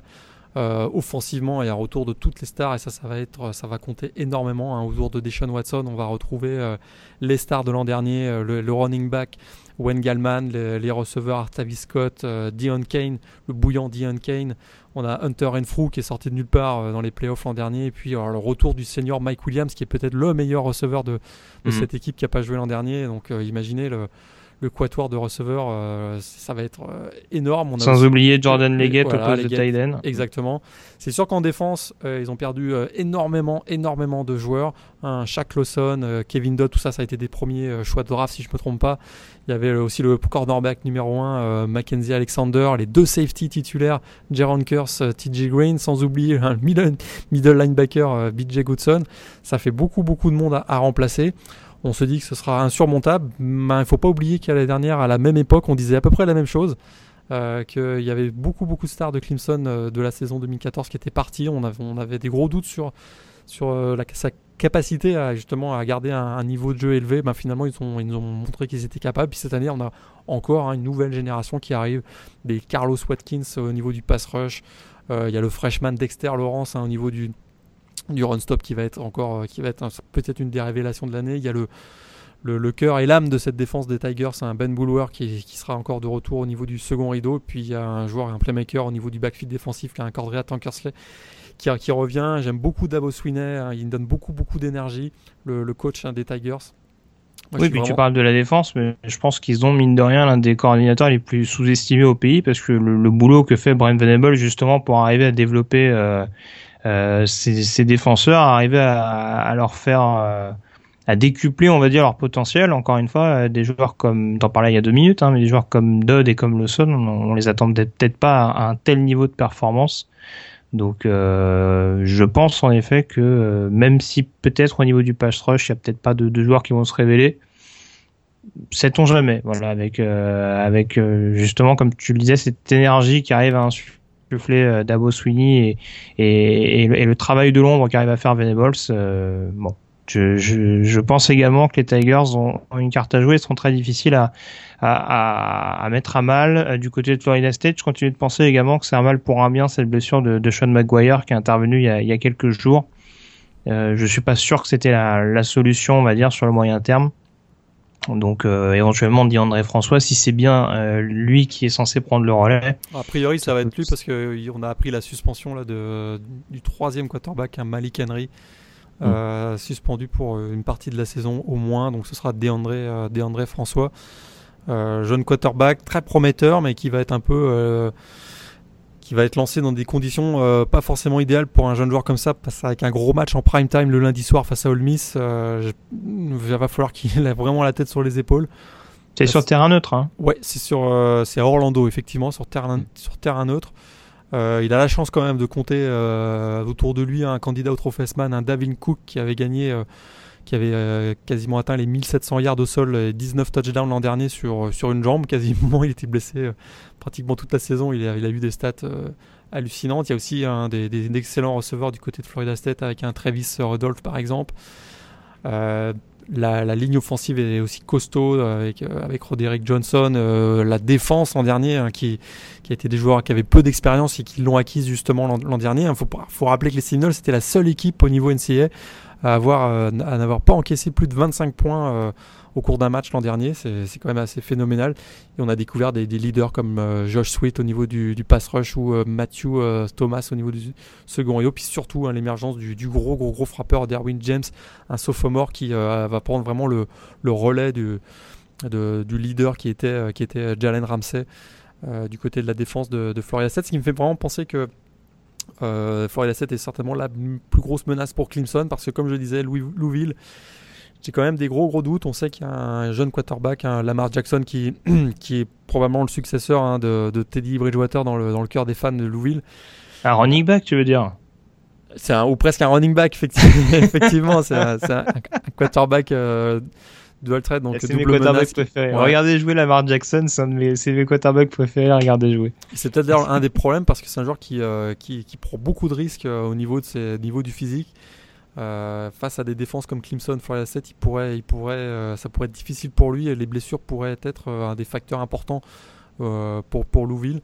Euh, offensivement, il y a un retour de toutes les stars et ça, ça va être, ça va compter énormément. Hein. Autour de Deshaun Watson, on va retrouver les stars de l'an dernier, le, running back Wayne Gallman, les, receveurs Artavis Scott, Dion Kane, le bouillant Dion Kane. On a Hunter Renfrew qui est sorti de nulle part euh, dans les playoffs l'an dernier. Et puis le retour du senior Mike Williams qui est peut-être le meilleur receveur de, mhm. cette équipe qui n'a pas joué l'an dernier. Donc euh, imaginez le, le quatuor de receveurs, euh, ça va être euh, énorme. Sans oublier Jordan Leggett au poste de Exactement. C'est sûr qu'en défense, euh, ils ont perdu énormément, énormément de joueurs. Hein, Shaq Lawson, Kevin Dodd, tout ça, ça a été des premiers choix de draft, si je ne me trompe pas. Il y avait aussi le cornerback numéro 1, Mackenzie Alexander, les deux safety titulaires, Jaron Curse, TJ Green, sans oublier le middle, middle linebacker, BJ Goodson. Ça fait beaucoup, beaucoup de monde à remplacer. On se dit que ce sera insurmontable. Mais il ne faut pas oublier qu'à la dernière, à la même époque, on disait à peu près la même chose. Euh, qu'il y avait beaucoup beaucoup de stars de Clemson euh, de la saison 2014 qui étaient partis. On avait, des gros doutes sur, euh, sa capacité à justement à garder un, niveau de jeu élevé. Ben, finalement, ils, ont, nous ont montré qu'ils étaient capables. Puis cette année, on a encore hein, une nouvelle génération qui arrive. Des Carlos Watkins au niveau du pass rush. Il y a le freshman Dexter Lawrence hein, au niveau du, du run stop qui va être encore qui va être peut-être une des révélations de l'année. Il y a le le, cœur et l'âme de cette défense des Tigers, c'est un Ben Bulwer qui, sera encore de retour au niveau du second rideau. Puis il y a un joueur, un playmaker au niveau du backfield défensif qui a un Cordrea Tankersley qui, qui revient. J'aime beaucoup Davo Swinney, hein. il donne beaucoup beaucoup d'énergie, le, coach hein, des Tigers. oui, puis tu parles de la défense, mais je pense qu'ils ont, mine de rien, l'un des coordinateurs les plus sous-estimés au pays parce que le, boulot que fait Brian Venable justement pour arriver à développer euh, euh, ses, défenseurs, arriver à, leur faire. Euh, à décupler, on va dire, leur potentiel. Encore une fois, euh, des joueurs comme, t'en parlais il y a deux minutes, hein, mais des joueurs comme Dodd et comme Lawson, on, on les attendait peut-être pas à un tel niveau de performance. Donc, euh, je pense en effet que euh, même si peut-être au niveau du pass rush, il y a peut-être pas de, de, joueurs qui vont se révéler, sait-on jamais. Voilà, avec avec justement comme tu le disais, cette énergie qui arrive à insuffler Dabo Sweeney et, et, et, le, travail de l'ombre qui arrive à faire Venables. bon, je, pense également que les Tigers ont, une carte à jouer, sont très difficiles à, mettre à mal. Euh, du côté de Florida State, je continue de penser également que c'est un mal pour un bien cette blessure de, Sean McGuire qui est intervenue il y a, quelques jours. Euh, je suis pas sûr que c'était la, solution, on va dire, sur le moyen terme. Donc euh, éventuellement André François, si c'est bien euh, lui qui est censé prendre le relais. A priori, ça va être lui parce qu'on a appris la suspension là de, du troisième quarterback, un Malik Henry. Mm. Euh, suspendu pour une partie de la saison au moins. Donc ce sera Deandre, euh, François. jeune quarterback très prometteur, mais qui va être un peu qui va être lancé dans des conditions pas forcément idéales pour un jeune joueur comme ça, parce avec un gros match en prime time le lundi soir face à Ole Miss, il va falloir qu'il ait vraiment la tête sur les épaules. C'est sur terrain neutre, hein Ouais, c'est sur c'est Orlando effectivement, sur terrain sur terrain neutre. Euh, il a la chance quand même de compter euh, autour de lui un candidat au Trophy-Man, un Davin Cook qui avait gagné, euh, qui avait quasiment atteint les 1700 yards au sol et 19 touchdowns l'an dernier sur, sur une jambe quasiment. Il était blessé pratiquement toute la saison. Il a, a eu des stats hallucinantes. Il y a aussi un des, des, excellents receveurs du côté de Florida State avec un Travis Rudolph par exemple. La, ligne offensive est aussi costaud avec, Roderick Johnson. la défense en dernier, hein, qui, qui a été des joueurs qui avaient peu d'expérience et qui l'ont acquise justement l'an dernier. Il hein, faut, rappeler que les Seminoles, c'était la seule équipe au niveau NCA à avoir euh, à n'avoir pas encaissé plus de 25 points euh, au cours d'un match l'an dernier. C'est quand même assez phénoménal. Et on a découvert des, leaders comme euh, Josh Sweet au niveau du, pass rush ou Matthew Thomas au niveau du second rio. Puis surtout hein, l'émergence du, gros, gros, gros frappeur Derwin James, un sophomore qui va prendre vraiment le, le relais du, du leader qui était, qui était Jalen Ramsey. Du côté de la défense de, Florida 7, ce qui me fait vraiment penser que euh, Florida 7 est certainement la plus grosse menace pour Clemson parce que comme je disais, Louis, Louisville, j'ai quand même des gros gros doutes. On sait qu'il y a un jeune quarterback, un Lamar Jackson, qui, qui est probablement le successeur hein, de, Teddy Bridgewater dans le, dans le cœur des fans de Louisville. Un running back, tu veux dire? C'est ou presque un running back, effectivement. effectivement c'est un, quarterback euh, Dual Threat, donc c'est mes quarterbacks préférés. Regardez jouer Lamar Jackson, c'est un de mes, c'est mes quarterbacks préférés à regarder jouer. C'est peut-être d'ailleurs un des problèmes parce que c'est un joueur qui, euh, qui, qui, prend beaucoup de risques euh, au niveau, de ses, niveau du physique. Euh, face à des défenses comme Clemson, Florida 7, il pourrait, il pourrait, ça pourrait être difficile pour lui et les blessures pourraient être un des facteurs importants pour, pour Louisville.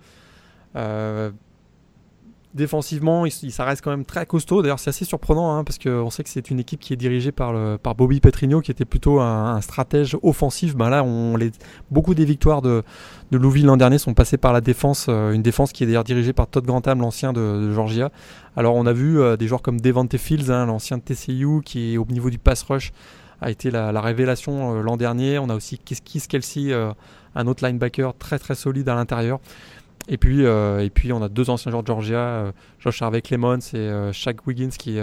Défensivement, il, ça reste quand même très costaud. D'ailleurs, c'est assez surprenant hein, parce qu'on sait que c'est une équipe qui est dirigée par, Bobby Petrino, qui était plutôt un, stratège offensif. Ben là, beaucoup des victoires de, de l'an dernier sont passées par la défense, euh, une défense qui est d'ailleurs dirigée par Todd Grantham, l'ancien de, Georgia. Alors, on a vu euh, des joueurs comme Devante Fields, hein, l'ancien de TCU, qui au niveau du pass rush a été la, révélation euh, l'an dernier. On a aussi Kiss Kelsey, un autre linebacker très très solide à l'intérieur. Et puis, euh, et puis on a deux anciens joueurs de Georgia, euh, Josh Harvey Clemons et euh, Shaq Wiggins qui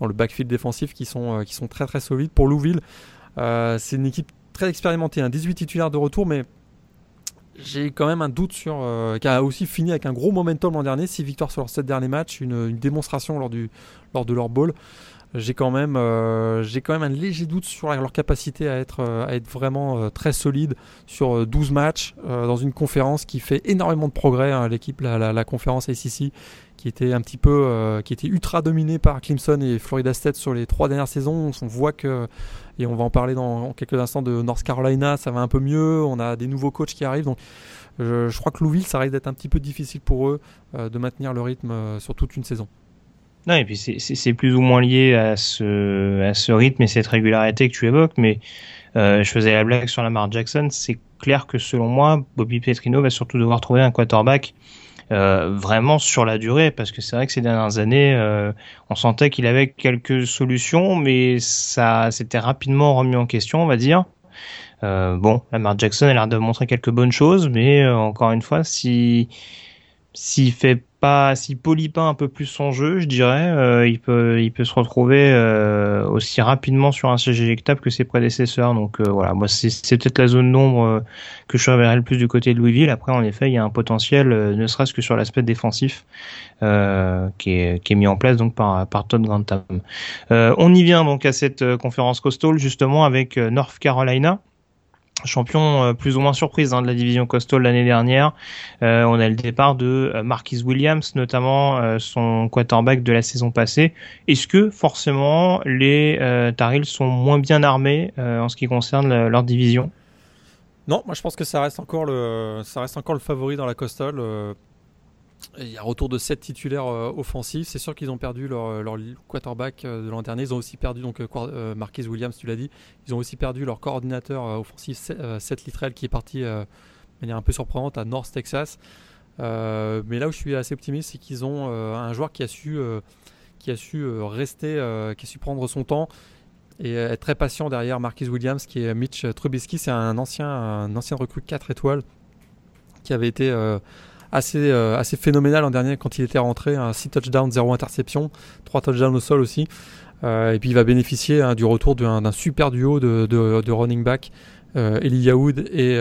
dans le backfield défensif qui sont, qui sont très très solides. Pour Louisville, c'est une équipe très expérimentée, un 18 titulaires de retour, mais j'ai quand même un doute sur. qui a aussi fini avec un gros momentum l'an dernier, 6 victoires sur leurs 7 derniers matchs, une, démonstration lors, du, lors de leur bowl. J'ai quand même j'ai quand même un léger doute sur leur capacité à être à être vraiment très solide sur 12 matchs dans une conférence qui fait énormément de progrès hein, l'équipe la, conférence ACC qui était un petit peu qui était ultra dominée par Clemson et Florida State sur les trois dernières saisons on voit que et on va en parler dans quelques instants de North Carolina, ça va un peu mieux, on a des nouveaux coachs qui arrivent, donc je, crois que Louisville, ça risque d'être un petit peu difficile pour eux euh, de maintenir le rythme euh, sur toute une saison. Non, et puis c'est plus ou moins lié à ce, à ce rythme et cette régularité que tu évoques, mais euh, je faisais la blague sur Lamar Jackson, c'est clair que selon moi, Bobby Petrino va surtout devoir trouver un quarterback euh, vraiment sur la durée, parce que c'est vrai que ces dernières années, euh, on sentait qu'il avait quelques solutions, mais ça s'était rapidement remis en question, on va dire. Euh, bon, Lamar Jackson a l'air de montrer quelques bonnes choses, mais euh, encore une fois, si s'il fait pas, s'il polie pas un peu plus son jeu, je dirais, euh, il peut, il peut se retrouver euh, aussi rapidement sur un siège éjectable que ses prédécesseurs. Donc euh, voilà, moi c'est, peut-être la zone d'ombre que je surveillerai le plus du côté de Louisville. Après, en effet, il y a un potentiel, ne serait-ce que sur l'aspect défensif, qui est, qui est mis en place donc par, par Todd Grantham. on y vient donc à cette conférence coastal justement avec North Carolina champion euh, plus ou moins surprise hein, de la division Coastal l'année dernière. Euh, on a le départ de euh, Marquis Williams, notamment son quarterback de la saison passée. Est-ce que forcément les Tarils sont moins bien armés en ce qui concerne leur division? Non, moi je pense que ça reste encore le, ça reste encore le favori dans la Coastal. Il y a retour de 7 titulaires euh, offensifs. C'est sûr qu'ils ont perdu leur, euh, quarterback euh, de l'an dernier. Ils ont aussi perdu, donc Marquis Williams, tu l'as dit. Ils ont aussi perdu leur coordinateur offensif, Seth Littrell, qui est parti de manière un peu surprenante à North Texas. mais là où je suis assez optimiste, c'est qu'ils ont un joueur qui a su, qui a su rester, qui a su prendre son temps et être très patient derrière Marquis Williams, qui est Mitch Trubisky. C'est un ancien, un ancien recrue 4 étoiles qui avait été assez, euh, assez phénoménal en dernier quand il était rentré. 6 touchdowns, 0 interception, 3 touchdowns au sol aussi. Euh, et puis il va bénéficier hein, du retour d'un super duo de, de, running back, euh, Eli Yaoud et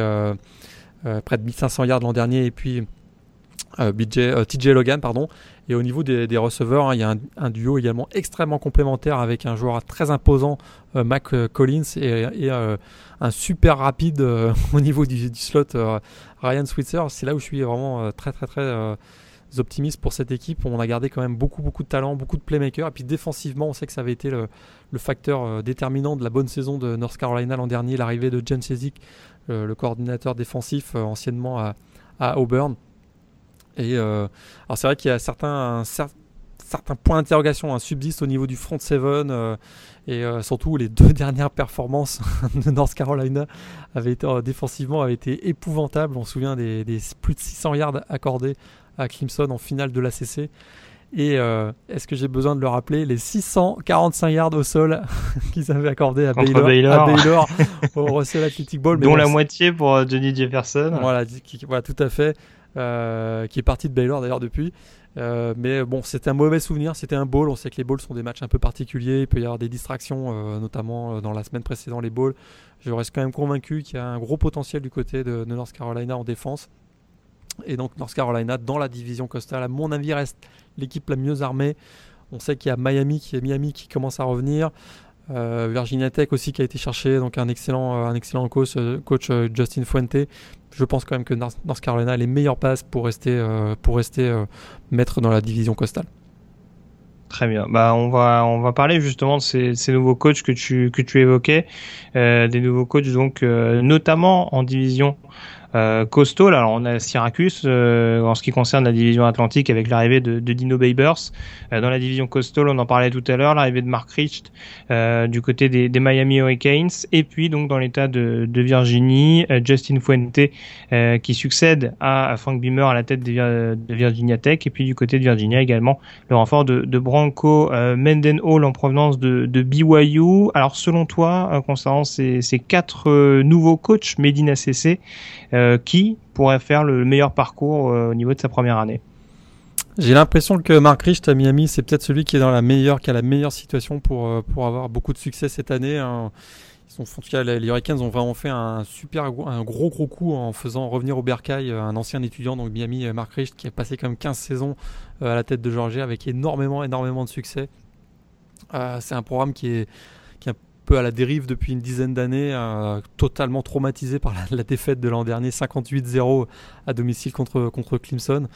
près de 1500 yards l'an dernier et puis TJ Logan pardon. Et au niveau des, receveurs, hein, il y a un, duo également extrêmement complémentaire avec un joueur très imposant, Mac Collins, et, un super rapide au niveau du, slot, Ryan Switzer, c'est là où je suis vraiment euh, très très très euh, optimiste pour cette équipe. On a gardé quand même beaucoup beaucoup de talent, beaucoup de playmakers. Et puis défensivement, on sait que ça avait été le, facteur euh, déterminant de la bonne saison de North Carolina l'an dernier, l'arrivée de Jen Sezik, le coordinateur défensif anciennement à, Auburn. Et alors c'est vrai qu'il y a certains, certains points d'interrogation hein, subsistent au niveau du front seven. Et euh, surtout, les deux dernières performances de North Carolina avaient été, euh, défensivement avaient été épouvantables. On se souvient des, plus de 600 yards accordés à Clemson en finale de l'ACC. Et euh, est-ce que j'ai besoin de le rappeler? Les 645 yards au sol qu'ils avaient accordés à Baylor, au Russell Athletic Ball. Dont la moitié pour Johnny Jefferson. Voilà, voilà tout à fait. qui est parti de Baylor d'ailleurs depuis. Euh, mais bon, c'était un mauvais souvenir, c'était un bowl. On sait que les bowls sont des matchs un peu particuliers. Il peut y avoir des distractions, euh, notamment euh, dans la semaine précédente, les bowls. Je reste quand même convaincu qu'il y a un gros potentiel du côté de, North Carolina en défense. Et donc, North Carolina, dans la division Coastal, à mon avis, reste l'équipe la mieux armée. On sait qu'il y a Miami qui, Miami qui commence à revenir. Virginia Tech aussi qui a été cherché, donc un excellent, un excellent coach, coach Justin Fuente je pense quand même que North Carolina a les meilleures passes pour rester, euh, pour rester euh, maître dans la division costale. Très bien. Bah, on va on va parler justement de ces, ces nouveaux coachs que tu que tu évoquais, euh, des nouveaux coachs donc notamment en division euh, costaud. Alors on a Syracuse euh, en ce qui concerne la division Atlantique avec l'arrivée de, Dino Babers. Euh, dans la division coastal, on en parlait tout à l'heure, l'arrivée de Mark Richt du côté des, Miami Hurricanes. Et puis donc dans l'état de, Virginie, Justin Fuente qui succède à, Frank Beamer à la tête de, Virginia Tech. Et puis du côté de Virginia également le renfort de, de Branco Mendenhall en provenance de, BYU. Alors selon toi, concernant ces, ces quatre nouveaux coachs Medina CC, euh, qui pourrait faire le meilleur parcours euh, au niveau de sa première année j'ai l'impression que Mark Richt à Miami, c'est peut-être celui qui est dans la meilleure, qui a la meilleure situation pour, euh, pour avoir beaucoup de succès cette année. Hein. Ils sont, en tout cas, les Hurricanes ont vraiment fait un super, un gros gros coup en faisant revenir au Bercail un ancien étudiant, donc Miami, Mark Richt, qui a passé comme 15 saisons à la tête de Georgia avec énormément, énormément de succès. c'est un programme qui est, qui peu à la dérive depuis une dizaine d'années, totalement traumatisé par la, défaite de l'an dernier, 58-0 à domicile contre, contre Clemson.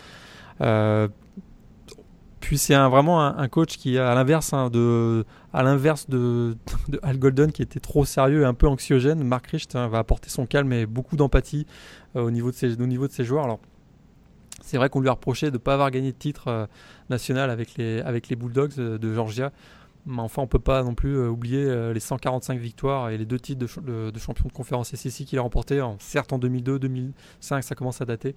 Puis c'est vraiment un, coach qui, à l'inverse hein, de, à l'inverse de, Al Golden, qui était trop sérieux et un peu anxiogène, Mark Richt hein, va apporter son calme et beaucoup d'empathie euh, au, niveau de ses, au niveau de ses joueurs. Alors, c'est vrai qu'on lui a reproché de ne pas avoir gagné de titre euh, national avec les, avec les Bulldogs de Georgia. Mais enfin, on peut pas non plus euh, oublier les 145 victoires et les deux titres de, de, champion de conférence SEC qu'il a remporté, certes en 2002, 2005, ça commence à dater.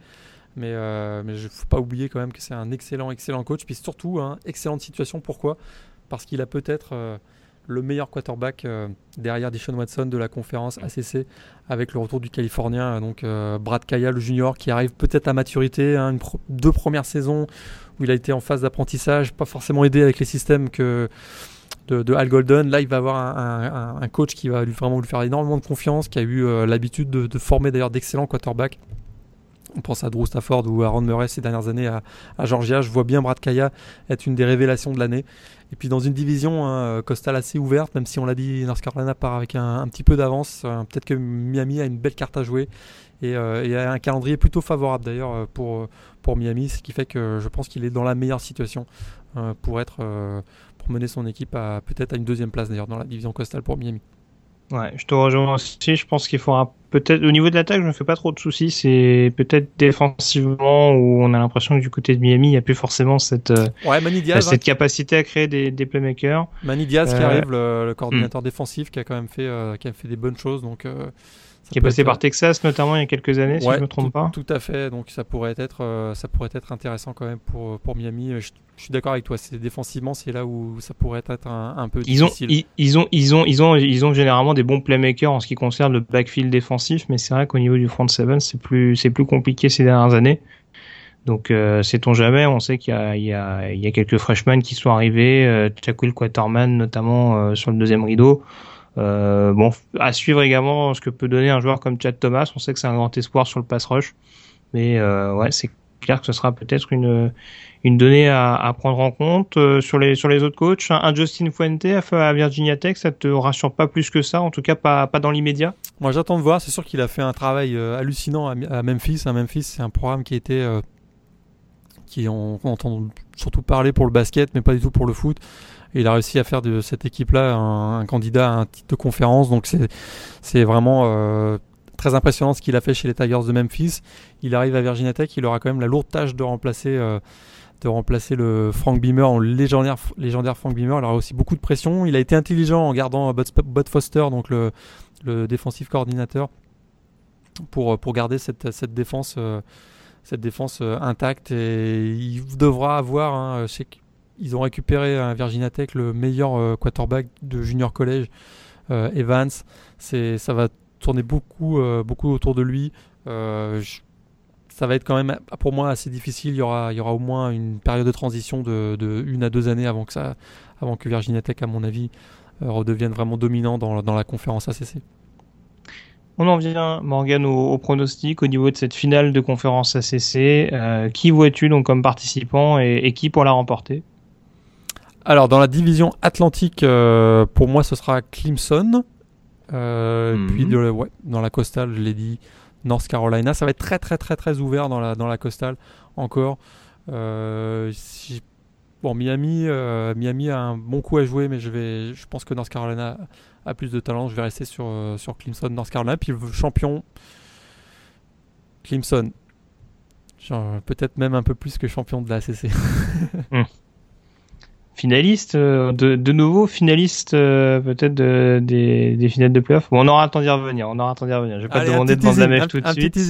Mais, il mais ne faut pas oublier quand même que c'est un excellent, excellent coach. Puis surtout, hein, excellente situation. Pourquoi? Parce qu'il a peut-être euh, le meilleur quarterback euh, derrière Deshaun Watson de la conférence ACC avec le retour du Californien. Donc euh, Brad Kaya, le junior, qui arrive peut-être à maturité. Hein, deux premières saisons où il a été en phase d'apprentissage, pas forcément aidé avec les systèmes que. De, Al Golden. Là, il va avoir un, coach qui va vraiment lui faire énormément de confiance, qui a eu l'habitude de, former d'ailleurs d'excellents quarterbacks. On pense à Drew Stafford ou Aaron Murray ces dernières années à, Georgia. Je vois bien Brad Kaya être une des révélations de l'année. Et puis dans une division hein, costale assez ouverte, même si on l'a dit, North Carolina part avec un, petit peu d'avance. Euh, peut-être que Miami a une belle carte à jouer et, euh, a un calendrier plutôt favorable d'ailleurs euh, pour, pour Miami, ce qui fait que je pense qu'il est dans la meilleure situation pour être pour mener son équipe à peut-être à une deuxième place d'ailleurs dans la division costale pour Miami. Ouais, je te rejoins aussi. Je pense qu'il faudra peut-être au niveau de l'attaque, je me fais pas trop de soucis. C'est peut-être défensivement où on a l'impression que du côté de Miami, il n'y a plus forcément cette euh, ouais, cette hein. capacité à créer des, des playmakers. Mani Diaz qui euh, arrive, le, coordinateur hmm. défensif, qui a quand même fait euh, qui a fait des bonnes choses. Donc qui est passé par Texas notamment il y a quelques années, si je ne me trompe pas. Tout à fait, donc ça pourrait être, euh, ça pourrait être intéressant quand même pour, pour Miami. Je, suis d'accord avec toi, c'est défensivement, c'est là où ça pourrait être un, peu ils difficile. Ont, ils, ont, ils, ont, ils, ont, ils ont généralement des bons playmakers en ce qui concerne le backfield défensif, mais c'est vrai qu'au niveau du front seven, c'est plus, c'est plus compliqué ces dernières années. Donc, euh, sait-on jamais, on sait qu'il y y, y a quelques freshmen qui sont arrivés, euh, Will Quaterman notamment euh, sur le deuxième rideau. Euh, bon, à suivre également ce que peut donner un joueur comme Chad Thomas. On sait que c'est un grand espoir sur le pass rush, mais euh, ouais, c'est clair que ce sera peut-être une une donnée à, prendre en compte euh, sur les sur les autres coachs. Un, Justin Fuente à, Virginia Tech, ça te rassure pas plus que ça, en tout cas pas pas dans l'immédiat? Moi, j'attends de voir. C'est sûr qu'il a fait un travail hallucinant à, Memphis. À Memphis, c'est un programme qui était qui on entend surtout parler pour le basket, mais pas du tout pour le foot il a réussi à faire de cette équipe-là un, candidat à un titre de conférence. Donc c'est vraiment euh, très impressionnant ce qu'il a fait chez les Tigers de Memphis. Il arrive à Virginia Tech, il aura quand même la lourde tâche de remplacer, euh, de remplacer le Frank Beamer, le légendaire, Frank Beamer. Il aura aussi beaucoup de pression. Il a été intelligent en gardant Bud, Foster, donc le, défensif coordinateur, pour, pour garder cette, cette défense. Euh, cette défense intacte et il devra avoir, hein, ils ont récupéré à Virginia Tech le meilleur euh, quarterback de junior college, euh, Evans. C'est, ça va tourner beaucoup, euh, beaucoup autour de lui. ça va être quand même pour moi assez difficile. Il y aura, il y aura au moins une période de transition de, une à deux années avant que, ça, Virginia Tech, à mon avis, redevienne vraiment dominant dans, dans la conférence ACC. On en vient, Morgan, au, pronostic au niveau de cette finale de conférence ACC. qui vois-tu donc comme participant et, qui pour la remporter? Alors, dans la division Atlantique, euh, pour moi, ce sera Clemson. Euh, mhm. Puis, dans la Coastal, je l'ai dit, North Carolina. Ça va être très, très, très, très ouvert dans la, dans la Coastal encore. Euh, bon, Miami, Miami a un bon coup à jouer, mais je, vais, je pense que North Carolina a plus de talent. Je vais rester sur, sur Clemson, North Carolina. Puis, le champion, Clemson. Peut-être même un peu plus que champion de la ACC. Hmm finaliste euh, de, de nouveau finaliste euh, peut-être de, des, des finales de playoffs. Bon, on aura attendu à revenir. On aura attendu à revenir. Je vais pas te demander de vendre la mèche tout de suite.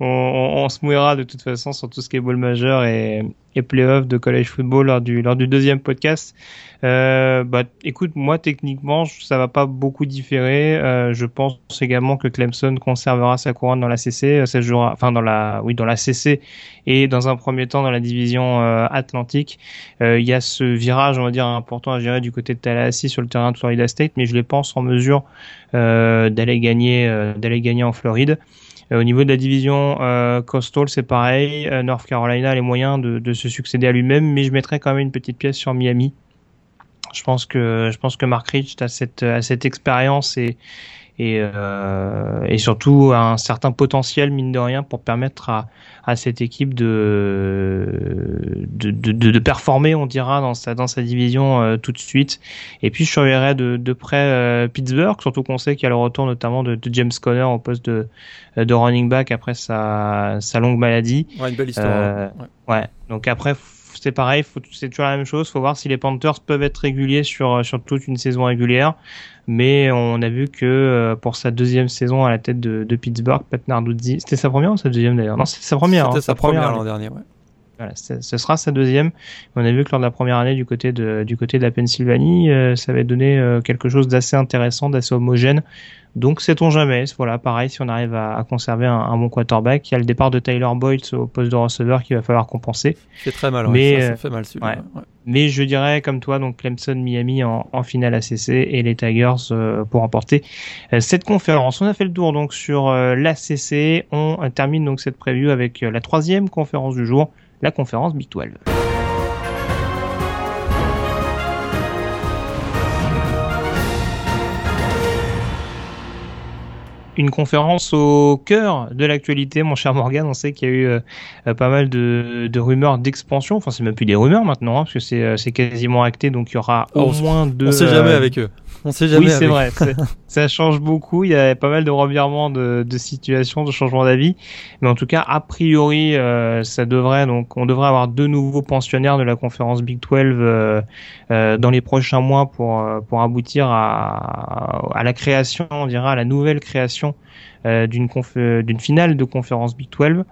on, on, on, se mouillera de toute façon sur tout ce qui est ball majeur et, et playoff de college football lors du lors du deuxième podcast. Euh, bah, écoute, moi techniquement, ça va pas beaucoup différer. Euh, je pense également que Clemson conservera sa couronne dans la CC, ça jouera, enfin dans la, oui, dans la CC et dans un premier temps dans la division euh, Atlantique. Euh, il y a ce virage, on va dire, important à gérer du côté de Tallahassee sur le terrain de Florida State, mais je les pense en mesure d'aller gagner, d'aller gagner en Floride. Au niveau de la division division Coastal, c'est pareil. North Carolina a les moyens de, de se succéder à lui-même, mais je mettrais quand même une petite pièce sur Miami. Je pense que je pense que Mark Rich a cette a cette expérience et et, euh, et surtout un certain potentiel mine de rien pour permettre à, à cette équipe de de, de, de, performer on dira dans sa dans sa division euh, tout de suite et puis je surveillerai de, de près euh, Pittsburgh surtout qu'on sait qu'il y a le retour notamment de, de, James Conner au poste de de running back après sa sa longue maladie ouais, une belle histoire euh, ouais. ouais donc après c'est pareil, c'est toujours la même chose. Faut voir si les Panthers peuvent être réguliers sur sur toute une saison régulière. Mais on a vu que euh, pour sa deuxième saison à la tête de, de Pittsburgh, Pat Narduzzi, c'était sa première ou sa deuxième d'ailleurs? Non, c'était sa première. C'était hein, sa, première l'an dernier, ouais. Voilà, ce sera sa deuxième. On a vu que lors de la première année du côté de, du côté de la Pennsylvanie, euh, ça avait donné euh, quelque chose d'assez intéressant, d'assez homogène. Donc sait-on jamais. Voilà, pareil, si on arrive à, à conserver un, un, bon quarterback, il y a le départ de Tyler Boyd au poste de receveur qu'il va falloir compenser. C'est très mal, mais ça, ça, fait mal ouais. Ouais. Mais je dirais comme toi, donc Clemson, Miami en, en finale ACC et les Tigers euh, pour remporter euh, cette conférence. On a fait le tour donc sur euh, l'ACC. On termine donc cette preview avec la troisième conférence du jour la conférence Big 12. une conférence au cœur de l'actualité, mon cher Morgan. On sait qu'il y a eu euh, pas mal de, de rumeurs d'expansion. Enfin, c'est même plus des rumeurs maintenant, hein, parce que c'est, euh, c'est quasiment acté. Donc, il y aura au moins deux. On sait jamais euh, avec eux. On sait jamais. Oui, c'est vrai. ça change beaucoup. Il y a pas mal de revirements de, de situations, de changements d'avis. Mais en tout cas, a priori, euh, ça devrait donc, on devrait avoir deux nouveaux pensionnaires de la conférence Big 12 euh, euh, dans les prochains mois pour euh, pour aboutir à, à la création, on dira, à la nouvelle création euh, d'une d'une finale de conférence Big 12.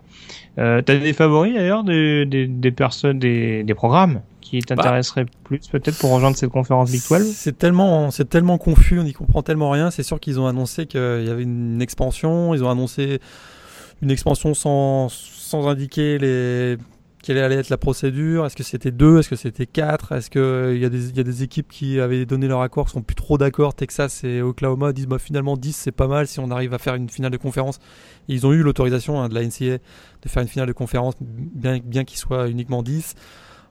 Euh, T'as des favoris d'ailleurs des, des, des personnes, des, des programmes qui bah, plus peut-être pour rejoindre cette conférence Big 12 C'est tellement, c'est tellement confus, on n'y comprend tellement rien. C'est sûr qu'ils ont annoncé qu'il y avait une expansion, ils ont annoncé une expansion sans, sans indiquer les, quelle allait être la procédure. Est-ce que c'était deux? Est-ce que c'était quatre? Est-ce qu'il y, a des, y a des équipes qui avaient donné leur accord, qui sont plus trop d'accord? Texas et Oklahoma disent bah, finalement 10 c'est pas mal si on arrive à faire une finale de conférence. Ils ont eu l'autorisation hein, de la NCA de faire une finale de conférence, bien, bien qu'il soit uniquement 10.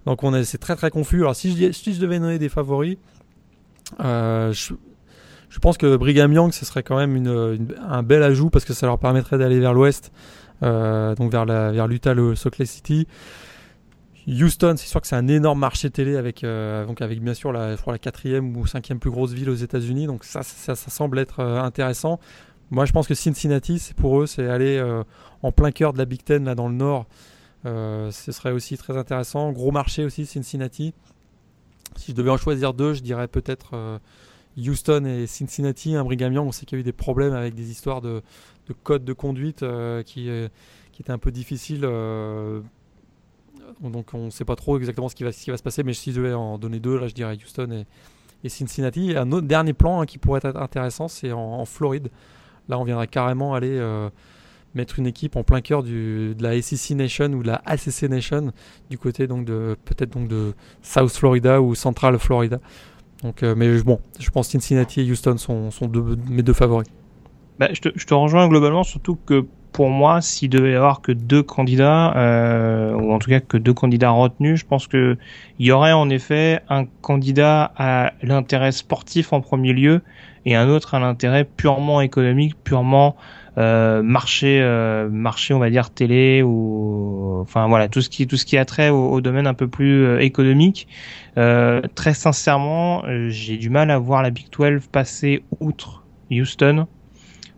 Donc on est, c'est très très confus. Alors si je, si je devais donner des favoris, euh, je, pense que Brigham Young ce serait quand même un bel ajout parce que ça leur permettrait d'aller vers l'ouest, euh, donc vers, vers l'Utah, le Salt Lake City. Houston, c'est sûr que c'est un énorme marché télé avec, euh, donc avec bien sûr la, je la quatrième ou cinquième plus grosse ville aux États-Unis. Donc ça, ça, semble être intéressant. Moi, je pense que Cincinnati, c'est pour eux, c'est aller euh, en plein cœur de la Big Ten là dans le nord. Euh, ce serait aussi très intéressant. Gros marché aussi, Cincinnati. Si je devais en choisir deux, je dirais peut-être euh, Houston et Cincinnati. Un Brigham Young, on sait qu'il y a eu des problèmes avec des histoires de, de code de conduite qui, qui étaient un peu difficiles. Donc on ne sait pas trop exactement ce qui, va, ce qui va se passer, mais si je devais en donner deux, là je dirais Houston et, et Cincinnati. Un autre dernier plan hein, qui pourrait être intéressant, c'est en, Floride. Là on viendrait carrément aller mettre une équipe en plein cœur de la SEC Nation ou de la ACC Nation du côté donc de peut-être donc de South Florida ou Central Florida. Donc, euh, mais bon, je pense Cincinnati et Houston sont, mes deux favoris. Bah, je, te, rejoins globalement, surtout que pour moi, s'il devait y avoir que deux candidats, euh, ou en tout cas que deux candidats retenus, je pense que il y aurait en effet un candidat à l'intérêt sportif en premier lieu et un autre à l'intérêt purement économique, purement euh, marché, euh, marché, on va dire télé ou enfin voilà tout ce qui tout ce qui a trait au, au domaine un peu plus euh, économique. Euh, très sincèrement, j'ai du mal à voir la Big 12 passer outre Houston.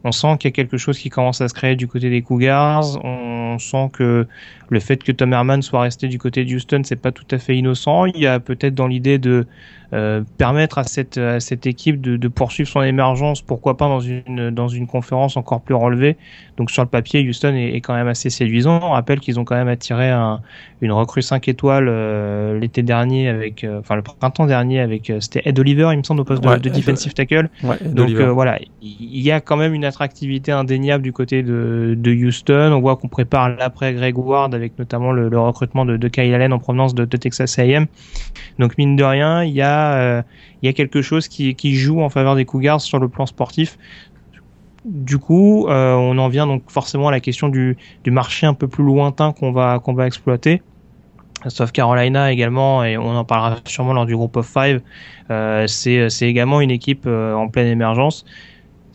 On sent qu'il y a quelque chose qui commence à se créer du côté des Cougars. On sent que le fait que Tom Herman soit resté du côté de Houston, c'est pas tout à fait innocent. Il y a peut-être dans l'idée de euh, permettre à cette, à cette équipe de, de, poursuivre son émergence, pourquoi pas dans une, dans une conférence encore plus relevée. Donc sur le papier, Houston est, est quand même assez séduisant. On rappelle qu'ils ont quand même attiré un, une recrue 5 étoiles euh, l'été dernier avec, euh, enfin le printemps dernier avec, c'était Ed Oliver, il me semble, au poste ouais, de, de defensive tackle. Ouais, Donc voilà, il y a quand même une attractivité indéniable du côté de, de Houston. On voit qu'on prépare l'après Greg Ward avec notamment le, recrutement de, de, Kyle Allen en provenance de, Texas A&M. Donc mine de rien, il y a euh, quelque chose qui, joue en faveur des Cougars sur le plan sportif. Du coup, euh, on en vient donc forcément à la question du, marché un peu plus lointain qu'on va exploiter. Sauf Carolina également, et on en parlera sûrement lors du groupe of five. Euh, c'est également une équipe en pleine émergence.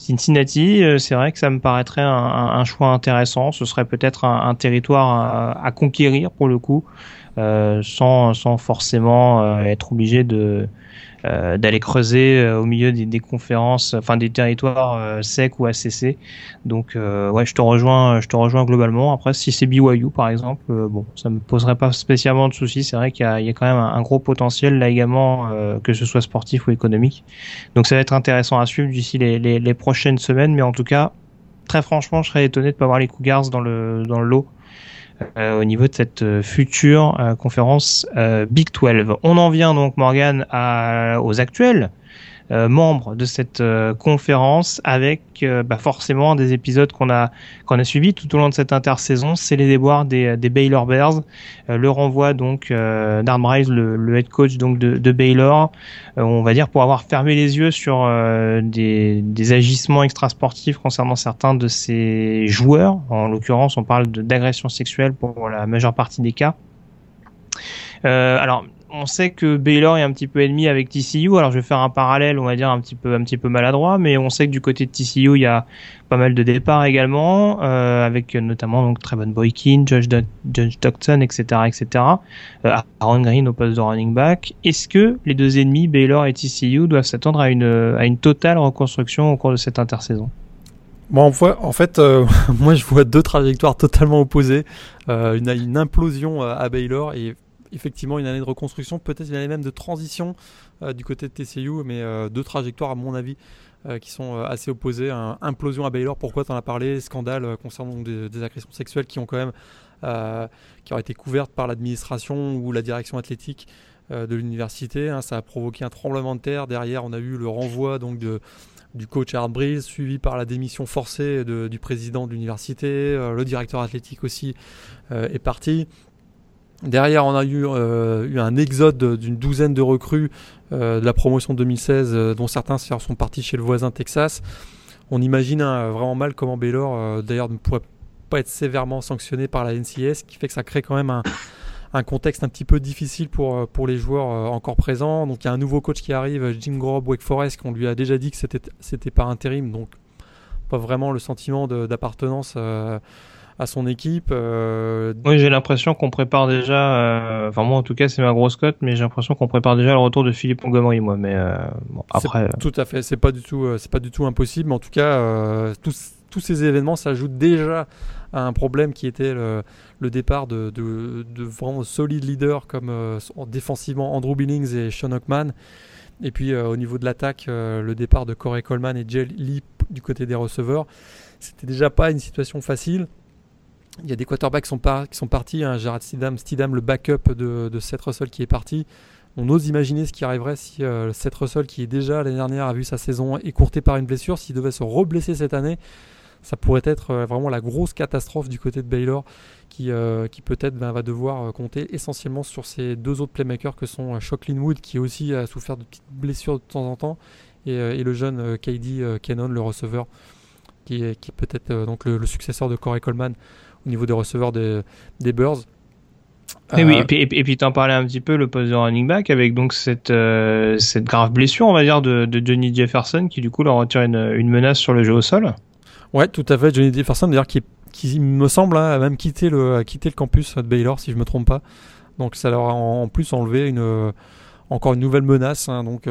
Cincinnati, euh, c'est vrai que ça me paraîtrait un, choix intéressant. Ce serait peut-être un, territoire à, conquérir pour le coup, euh, sans, sans forcément euh, être obligé de, euh, d'aller creuser euh, au milieu des, des conférences, enfin des territoires euh, secs ou ACC. Donc euh, ouais, je te rejoins, je te rejoins globalement. Après, si c'est BYU par exemple, bon, ça me poserait pas spécialement de soucis. C'est vrai qu'il y, y, a quand même un, gros potentiel là également, que ce soit sportif ou économique. Donc ça va être intéressant à suivre d'ici les, les, les prochaines semaines. Mais en tout cas, très franchement, je serais étonné de pas voir les Cougars dans le, dans le lot. Euh, au niveau de cette euh, future euh, conférence Big 12. On en vient donc, Morgan, aux actuels euh, membres de cette euh, conférence avec euh, bah forcément des épisodes qu'on a qu'on a suivis tout au long de cette intersaison. C'est les déboires des, euh, des Baylor Bears, euh, le renvoi donc d'Arm le, le, head coach donc de, de Baylor, on va dire pour avoir fermé les yeux sur des, des, agissements extrasportifs concernant certains de ses joueurs. En l'occurrence, on parle d'agression sexuelle pour la majeure partie des cas. alors on sait que Baylor est un petit peu ennemi avec TCU. Alors je vais faire un parallèle, on va dire un petit peu maladroit, mais on sait que du côté de TCU, il y a pas mal de départs également, euh, avec notamment donc Boykin, Josh, Do Docton, etc., etc. Euh, Aaron Green au poste de running back. Est-ce que les deux ennemis, Baylor et TCU, doivent s'attendre à une totale reconstruction au cours de cette intersaison? Bon, en fait, euh, moi je vois deux trajectoires totalement opposées. Une, implosion à Baylor et effectivement une année de reconstruction, peut-être une année même de transition euh, du côté de TCU, mais euh, deux trajectoires à mon avis euh, qui sont assez opposées. Implosion à Baylor, pourquoi tu en as parlé, scandale concernant des, agressions sexuelles qui ont quand même été couvertes par l'administration ou la direction athlétique de l'université. Hein. Ça a provoqué un tremblement de terre. Derrière, on a eu le renvoi du coach Art Breeze, suivi par la démission forcée du président de l'université, le directeur athlétique aussi est parti. Derrière, on a euh, eu, un exode d'une douzaine de recrues euh, de la promotion 2016, euh, dont certains sont partis chez le voisin Texas. On imagine hein, vraiment mal comment Baylor, d'ailleurs, ne pourrait pas être sévèrement sanctionné par la NCS, ce qui fait que ça crée quand même un, contexte un petit peu difficile pour, pour les joueurs encore présents. Donc il y a un nouveau coach qui arrive, Jim Grob Wake Forest, qu'on lui a déjà dit que c'était par intérim, donc pas vraiment le sentiment d'appartenance à son équipe. Euh... Oui, j'ai l'impression qu'on prépare déjà. Euh, enfin, moi, en tout cas, c'est ma grosse cote, mais j'ai l'impression qu'on prépare déjà le retour de Philippe Montgomery, moi. Mais euh, après, euh, tout à fait. C'est pas du tout, c'est pas du tout impossible. En tout cas, tous, tous ces événements s'ajoutent déjà à un problème qui était le, départ de, de, de, vraiment solides leaders comme défensivement Andrew Billings et Sean Hockman. Et puis au niveau de l'attaque, le départ de Corey Coleman et Jay Lee du côté des receveurs. C'était déjà pas une situation facile. Il y a des quarterbacks qui sont, partis. Hein, Jared Stidham, Stidham, le backup de, de Seth Russell qui est parti. On ose imaginer ce qui arriverait si euh, Seth Russell, qui est déjà l'année dernière a vu sa saison écourtée par une blessure, s'il devait se reblesser cette année, ça pourrait être euh, vraiment la grosse catastrophe du côté de Baylor, qui, euh, peut-être ben, va devoir euh, compter essentiellement sur ses deux autres playmakers que sont Shocklin Wood, qui aussi a souffert de petites blessures de temps en temps, et, le jeune KD Cannon, le receveur, qui est, peut-être donc le, successeur de Corey Coleman au niveau des receveurs des Bears. Et oui, et euh, puis, et, et t'en parlais un petit peu le poste de running back avec donc euh, cette grave blessure, on va dire, de, de Johnny Jefferson qui du coup leur retire une, menace sur le jeu au sol. Ouais, tout à fait. Johnny Jefferson, d'ailleurs, qui, me semble hein, a même quitté le campus de Baylor, si je ne me trompe pas. Donc ça leur a en plus enlevé euh, encore une nouvelle menace. Hein. Donc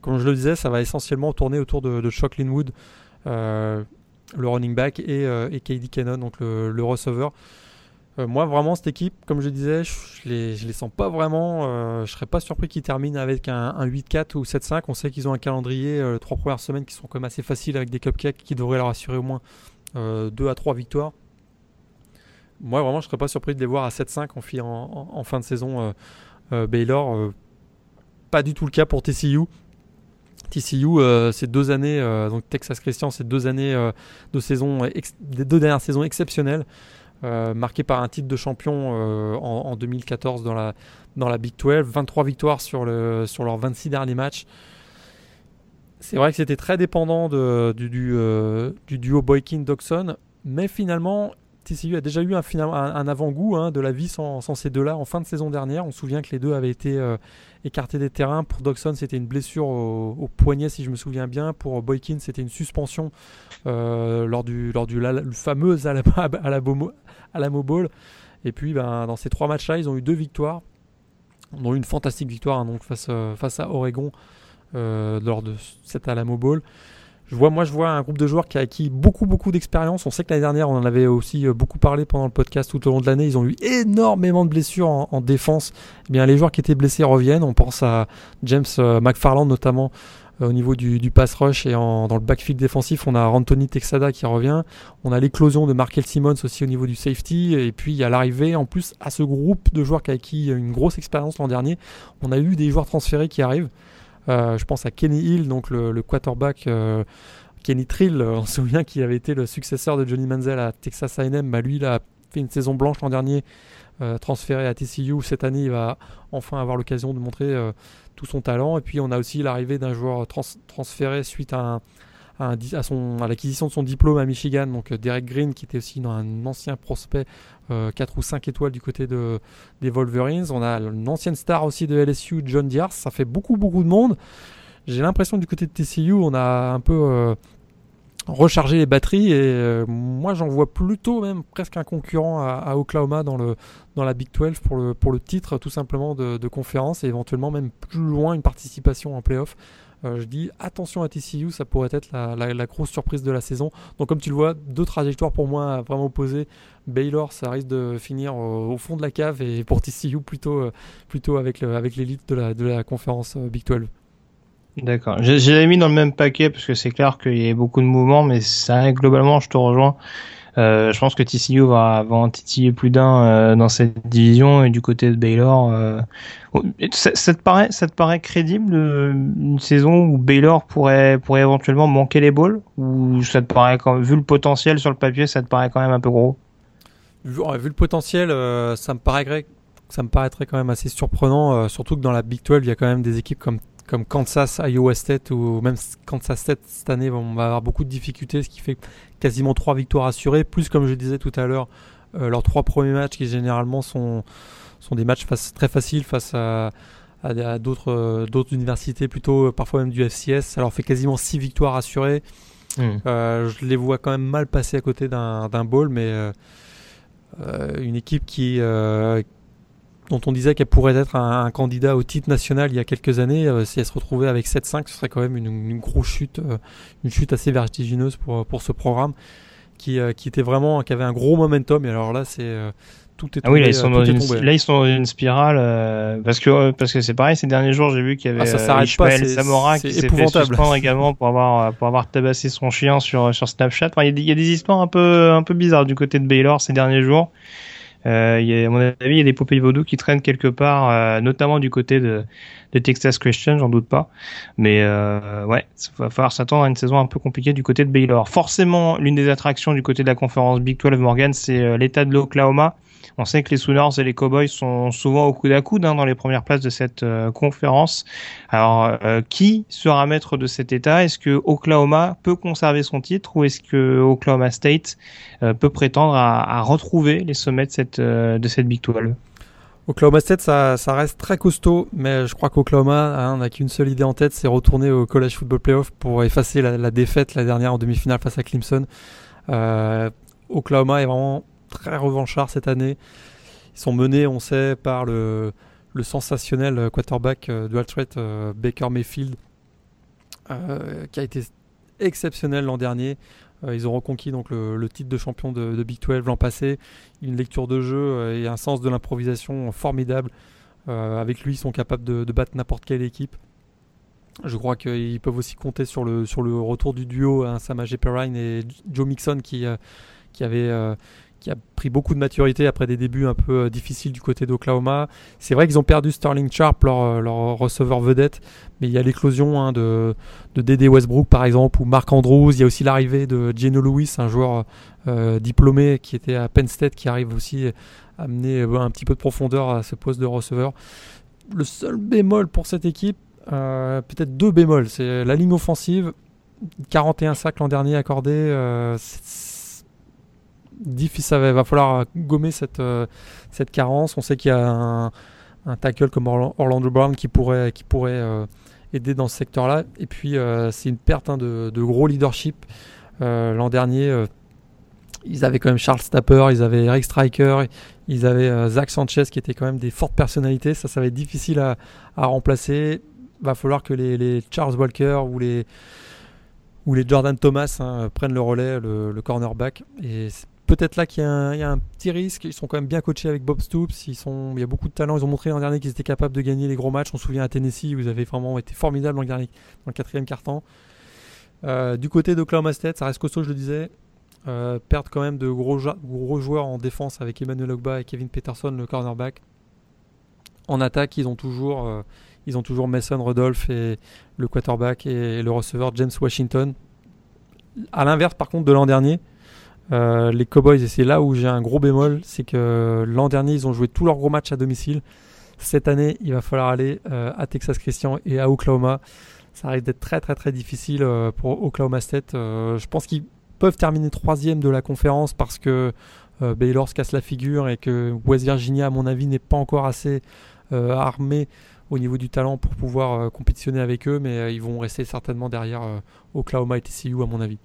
comme je le disais, ça va essentiellement tourner autour de, de Chuck Linwood le running back et, euh, KD Cannon, donc le, le euh, moi, vraiment, cette équipe, comme je disais, je, je les, sens pas vraiment. Euh, je serais pas surpris qu'ils terminent avec un, 8-4 ou 7-5. On sait qu'ils ont un calendrier, les trois premières semaines, qui sont quand même assez faciles avec des cupcakes qui devraient leur assurer au moins 2 à 3 victoires moi vraiment je ne serais pas surpris de les voir à 7-5 en, fin de saison Baylor pas du tout le cas pour TCU TCU, euh, ces deux années, euh, donc Texas Christian, ces deux années euh, de saison, des deux dernières saisons exceptionnelles, marquées par un titre de champion en, 2014 dans la, dans la Big 12, 23 victoires sur, le, sur leurs 26 derniers matchs. C'est vrai que c'était très dépendant de, du, duo Boykin-Doxon, mais finalement, TCU a déjà eu un, un avant-goût hein, de la vie sans, sans ces deux-là en fin de saison dernière. On se souvient que les deux avaient été euh, écartés des terrains. Pour Doxon, c'était une blessure au, poignet, si je me souviens bien. Pour Boykin, c'était une suspension euh, lors du, lors du fameux Alamo, Bowl. Et puis, ben, dans ces trois matchs-là, ils ont eu deux victoires, dont une fantastique victoire hein, euh, face à Oregon lors de cet Alamo Bowl. Je vois, moi, je vois un groupe de joueurs qui a acquis beaucoup, beaucoup d'expérience. On sait que l'année dernière, on en avait aussi euh, beaucoup parlé pendant le podcast tout au long de l'année. Ils ont eu énormément de blessures en, défense. Eh bien, les joueurs qui étaient blessés reviennent. On pense à James euh, McFarland notamment euh, au niveau du, pass rush et dans le backfield défensif. On a Anthony Texada qui revient. On a l'éclosion de Markel Simmons aussi au niveau du safety. Et puis, il y a l'arrivée en plus à ce groupe de joueurs qui a acquis une grosse expérience l'an dernier. On a eu des joueurs transférés qui arrivent. Euh, je pense à Kenny Hill, donc le, quarterback. Euh, Kenny Trill, on se souvient qu'il avait été le successeur de Johnny Manziel à Texas A&M. Bah, lui, il a fait une saison blanche l'an dernier, euh, transféré à TCU. Cette année, il va enfin avoir l'occasion de montrer tout son talent. Et puis, on a aussi l'arrivée d'un joueur transféré suite à un, à, à l'acquisition de son diplôme à Michigan, donc euh, Derek Green, qui était aussi un ancien prospect 4 euh, ou 5 étoiles du côté de, des Wolverines. On a une ancienne star aussi de LSU, John Diars. Ça fait beaucoup, beaucoup de monde. J'ai l'impression du côté de TCU, on a un peu euh, rechargé les batteries et moi j'en vois plutôt même presque un concurrent à, Oklahoma dans, le, dans la Big 12 pour le, pour le titre tout simplement de, de conférence et éventuellement même plus loin une participation en playoff. Euh, je dis attention à TCU, ça pourrait être la, grosse surprise de la saison. Donc comme tu le vois, deux trajectoires pour moi vraiment opposées. Baylor, ça risque de finir au, fond de la cave et pour TCU plutôt, euh, plutôt avec, l'élite de la, de la conférence euh, Big 12. D'accord. J'ai mis dans le même paquet parce que c'est clair qu'il y a beaucoup de mouvements, mais ça, globalement, je te rejoins. Euh, je pense que TCU va, va en titiller plus d'un euh, dans cette division et du côté de Baylor. Euh, ça, te paraît, ça te paraît crédible une saison où Baylor pourrait, pourrait éventuellement manquer les balls ou ça te paraît quand, vu le potentiel sur le papier, ça te paraît quand même un peu gros? Vu, le potentiel, ça me paraît ça me paraîtrait quand même assez surprenant, surtout que dans la Big 12, il y a quand même des équipes comme comme Kansas, Iowa State ou même Kansas State cette année, on va avoir beaucoup de difficultés, ce qui fait quasiment trois victoires assurées, plus comme je disais tout à l'heure, euh, leurs trois premiers matchs qui généralement sont, sont des matchs très faciles face à, à, d'autres, euh, d'autres universités, plutôt euh, parfois même du FCS. Ça leur fait quasiment six victoires assurées. Hmm. je les vois quand même mal passer à côté d'un, d'un bowl, mais une équipe qui dont on disait qu'elle pourrait être un, candidat au titre national il y a quelques années, euh, si elle se retrouvait avec 7-5, ce serait quand même une, grosse chute, euh, une chute assez vertigineuse pour, pour ce programme qui, euh, qui était vraiment, qui avait un gros momentum. Et alors là, c'est tout est tombé, ah oui, là ils sont, dans une, là, ils sont dans une spirale parce que parce que c'est pareil. Ces derniers jours, j'ai vu qu'il y avait ah, Ishmael Samora qui s'est fait suspendre également pour avoir pour avoir tabassé son chien sur sur Snapchat. il, y a des, histoires un peu un peu bizarres du côté de Baylor ces derniers jours. Euh, y a, à mon avis, il y a des poupées vaudou qui traînent quelque part, euh, notamment du côté de, de Texas Christian, j'en doute pas. Mais euh, ouais, il va falloir s'attendre à une saison un peu compliquée du côté de Baylor. Forcément, l'une des attractions du côté de la conférence Big 12 Morgan, c'est euh, l'état de l'Oklahoma. On sait que les Sooners et les Cowboys sont souvent au coude à coude hein, dans les premières places de cette euh, conférence. Alors, euh, qui sera maître de cet état? Est-ce que Oklahoma peut conserver son titre ou est-ce que Oklahoma State euh, peut prétendre à, retrouver les sommets de cette, de cette Big 12 Oklahoma State, ça, reste très costaud, mais je crois qu'Oklahoma hein, n'a qu'une seule idée en tête, c'est retourner au College Football Playoff pour effacer la, la défaite la dernière en demi-finale face à Clemson. Oklahoma est vraiment très revanchard cette année. Ils sont menés, on sait, par le, sensationnel quarterback euh, de Altret, euh, Baker Mayfield, euh, qui a été exceptionnel l'an dernier. ils ont reconquis donc le, titre de champion de, Big 12 l'an passé. Une lecture de jeu et un sens de l'improvisation formidable. avec lui, ils sont capables de, battre n'importe quelle équipe. Je crois qu'ils peuvent aussi compter sur le, sur le retour du duo hein, Samaj Perrine et Joe Mixon qui, qui avait qui a pris beaucoup de maturité après des débuts un peu euh, difficiles du côté d'Oklahoma. C'est vrai qu'ils ont perdu Sterling Sharp, leur, euh, leur, receveur vedette, mais il y a l'éclosion hein, de, de Dédé Westbrook par exemple, ou Mark Andrews. Il y a aussi l'arrivée de Geno Lewis, un joueur euh, diplômé qui était à Penn State, qui arrive aussi à amener un petit peu de profondeur à ce poste de receveur. Le seul bémol pour cette équipe, peut-être deux bémols. C'est la ligne offensive, 41 sacs l'an dernier accordés. Difficile, va, falloir gommer cette, cette carence. On sait qu'il y a un, tackle comme Orlando Brown qui pourrait, qui pourrait aider dans ce secteur-là. Et puis, c'est une perte hein, de, de, gros leadership. l'an dernier, ils avaient quand même Charles Stapper, ils avaient Eric Striker, ils avaient euh, Zach Sanchez qui étaient quand même des fortes personnalités. Ça, ça va être difficile à, à remplacer. Va falloir que les, Charles Walker ou les, ou les Jordan Thomas hein, prennent le relais, le, cornerback. Et peut-être là qu'il y, a un petit risque. Ils sont quand même bien coachés avec Bob Stoops. Il y a beaucoup de talent. Ils ont montré l'an dernier qu'ils étaient capables de gagner les gros matchs. On se souvient à Tennessee, vous avez vraiment été formidable dans le, dernier, dans le quatrième quart-temps. Euh, du côté d'Oklahoma State, ça reste costaud, je le disais. Euh, perdre quand même de gros, joueurs en défense avec Emmanuel Ogba et Kevin Peterson, le cornerback. En attaque, ils ont toujours, euh, Mason Rudolph et le quarterback et le receveur James Washington. À l'inverse, par contre, de l'an dernier, euh, les Cowboys, et c'est là où j'ai un gros bémol, c'est que l'an dernier, ils ont joué tous leurs gros matchs à domicile. Cette année, il va falloir aller à Texas Christian et à Oklahoma. Ça risque d'être très très très difficile pour Oklahoma State. je pense qu'ils peuvent terminer troisième de la conférence parce que euh, Baylor se casse la figure et que West Virginia, à mon avis, n'est pas encore assez euh, armé au niveau du talent pour pouvoir euh, compétitionner avec eux, mais ils vont rester certainement derrière Oklahoma et TCU, à mon avis.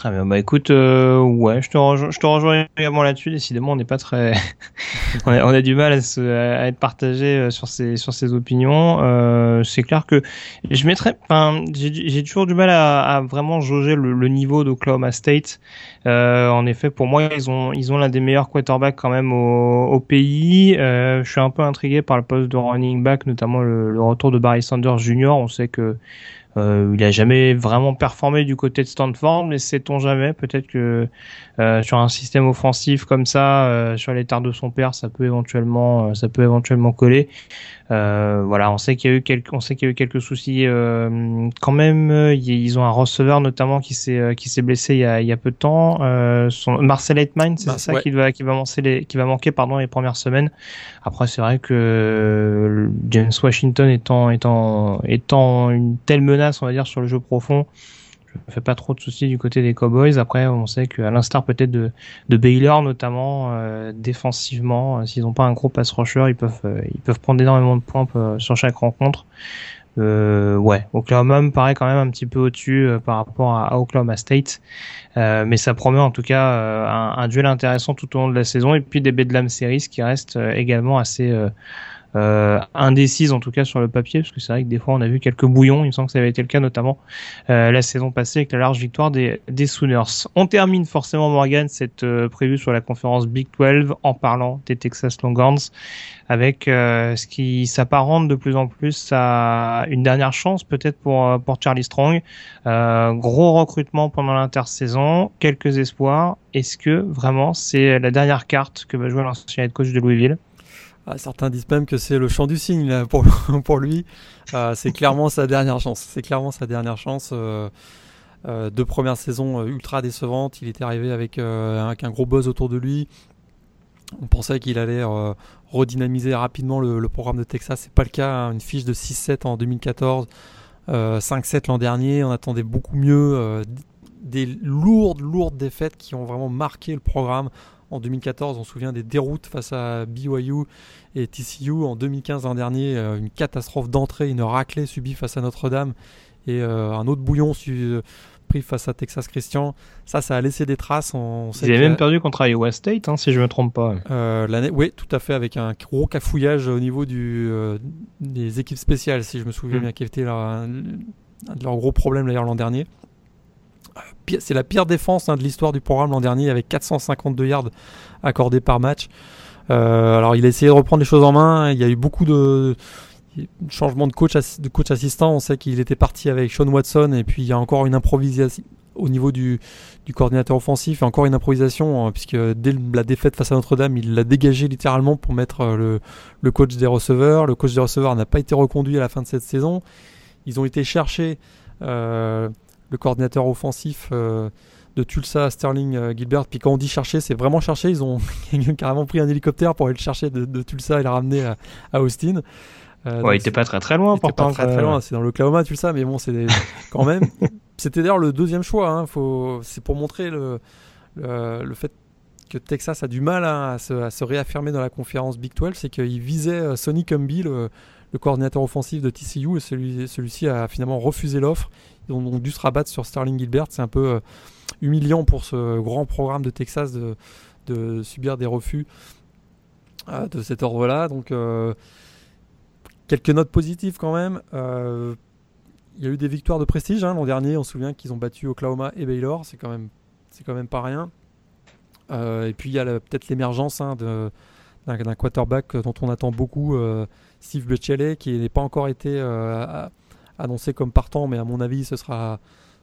Très bien. Bah écoute, euh, ouais, je te, rejoins, je te rejoins également là-dessus. Décidément, on n'est pas très, on, a, du mal à, se, à être partagé euh, sur ces sur ces opinions. Euh, c'est clair que je mettrais, enfin, j'ai toujours du mal à, à vraiment jauger le, le niveau d'Oklahoma State. Euh, en effet, pour moi, ils ont ils ont l'un des meilleurs quarterbacks quand même au, au pays. Euh, je suis un peu intrigué par le poste de running back, notamment le, le retour de Barry Sanders Jr. On sait que euh, il a jamais vraiment performé du côté de Stanford, mais sait-on jamais Peut-être que euh, sur un système offensif comme ça, euh, sur les de son père, ça peut éventuellement, ça peut éventuellement coller. Euh, voilà, on sait qu'il y a eu quelques, on sait qu'il y a eu quelques soucis quand même. Ils ont un receveur notamment qui s'est qui s'est blessé il y, a, il y a peu de temps. son, Marcel Eitman, c'est ça qui va qui va manquer les qui va manquer pardon les premières semaines. Après, c'est vrai que James Washington étant étant étant une telle menace, on va dire sur le jeu profond je me fais pas trop de soucis du côté des Cowboys. Après, on sait qu'à l'instar peut-être de, Baylor notamment, euh, défensivement, euh, s'ils n'ont pas un gros pass rusher, ils peuvent euh, ils peuvent prendre énormément de points sur chaque rencontre. Euh, ouais, Oklahoma me paraît quand même un petit peu au-dessus par rapport à, Oklahoma State, mais ça promet en tout cas un, un, duel intéressant tout au long de la saison et puis des Bedlam Series qui restent également assez euh, indécise en tout cas sur le papier, parce que c'est vrai que des fois on a vu quelques bouillons, il me semble que ça avait été le cas notamment euh, la saison passée avec la large victoire des, des Sooners. On termine forcément Morgan cette euh, prévue sur la conférence Big 12 en parlant des Texas Longhorns avec euh, ce qui s'apparente de plus en plus à une dernière chance peut-être pour euh, pour Charlie Strong. Euh, gros recrutement pendant l'intersaison, quelques espoirs. Est-ce que vraiment c'est la dernière carte que va jouer l'ancien head coach de Louisville? Ah, certains disent même que c'est le chant du cygne pour, lui. Euh, c'est clairement sa dernière chance. C'est clairement sa dernière chance. Euh, euh, deux premières saisons ultra décevantes. Il était arrivé avec, avec, un gros buzz autour de lui. On pensait qu'il allait redynamiser rapidement le, programme de Texas. C'est pas le cas. Hein. Une fiche de 6-7 en 2014, 5-7 l'an dernier. On attendait beaucoup mieux. des lourdes, lourdes défaites qui ont vraiment marqué le programme en 2014, on se souvient des déroutes face à BYU et TCU. En 2015, l'an dernier, euh, une catastrophe d'entrée, une raclée subie face à Notre-Dame et euh, un autre bouillon euh, pris face à Texas Christian. Ça, ça a laissé des traces. On Ils avaient même perdu contre Iowa State, hein, si je ne me trompe pas. l'année, oui, tout à fait, avec un gros cafouillage au niveau du, des équipes spéciales, si je me souviens mm. bien, qui était leur, un de leurs gros problèmes d'ailleurs l'an dernier c'est la pire défense hein, de l'histoire du programme l'an dernier avec 452 yards accordés par match. Euh, alors il a essayé de reprendre les choses en main. Il y a eu beaucoup de changements de coach, de coach assistant. On sait qu'il était parti avec Sean Watson et puis il y a encore une improvisation au niveau du, coordinateur offensif et encore une improvisation hein, puisque dès la défaite face à Notre-Dame, il l'a dégagé littéralement pour mettre euh, le, coach des receveurs. Le coach des receveurs n'a pas été reconduit à la fin de cette saison. Ils ont été chercher euh, le coordinateur offensif euh, de Tulsa, Sterling euh, Gilbert. Puis quand on dit chercher, c'est vraiment chercher. Ils ont carrément pris un hélicoptère pour aller le chercher de, Tulsa et le ramener à, Austin. Euh, ouais, il était pas très très loin, pourtant. Pas très très loin, c'est dans l'Oklahoma, tu le sais, mais bon, c'est quand même. C'était d'ailleurs le deuxième choix. Hein, faut... C'est pour montrer le, le, fait que Texas a du mal hein, à, se, à, se, réaffirmer dans la conférence Big 12, c'est qu'il visait Sonny Cumby, le, le, coordinateur offensif de TCU, et celui, celui-ci a finalement refusé l'offre. Ont donc dû se rabattre sur Sterling Gilbert. C'est un peu euh, humiliant pour ce grand programme de Texas de, subir des refus de cet ordre-là. Donc Quelques notes positives quand même. Euh, il y a eu des victoires de prestige hein, l'an dernier. On se souvient qu'ils ont battu Oklahoma et Baylor. C'est quand même, pas rien. Euh, et puis il y a peut-être l'émergence hein, d'un, quarterback dont on attend beaucoup, euh, Steve Butchelle, qui n'est pas encore été annoncé comme partant, mais à mon avis, ce sera,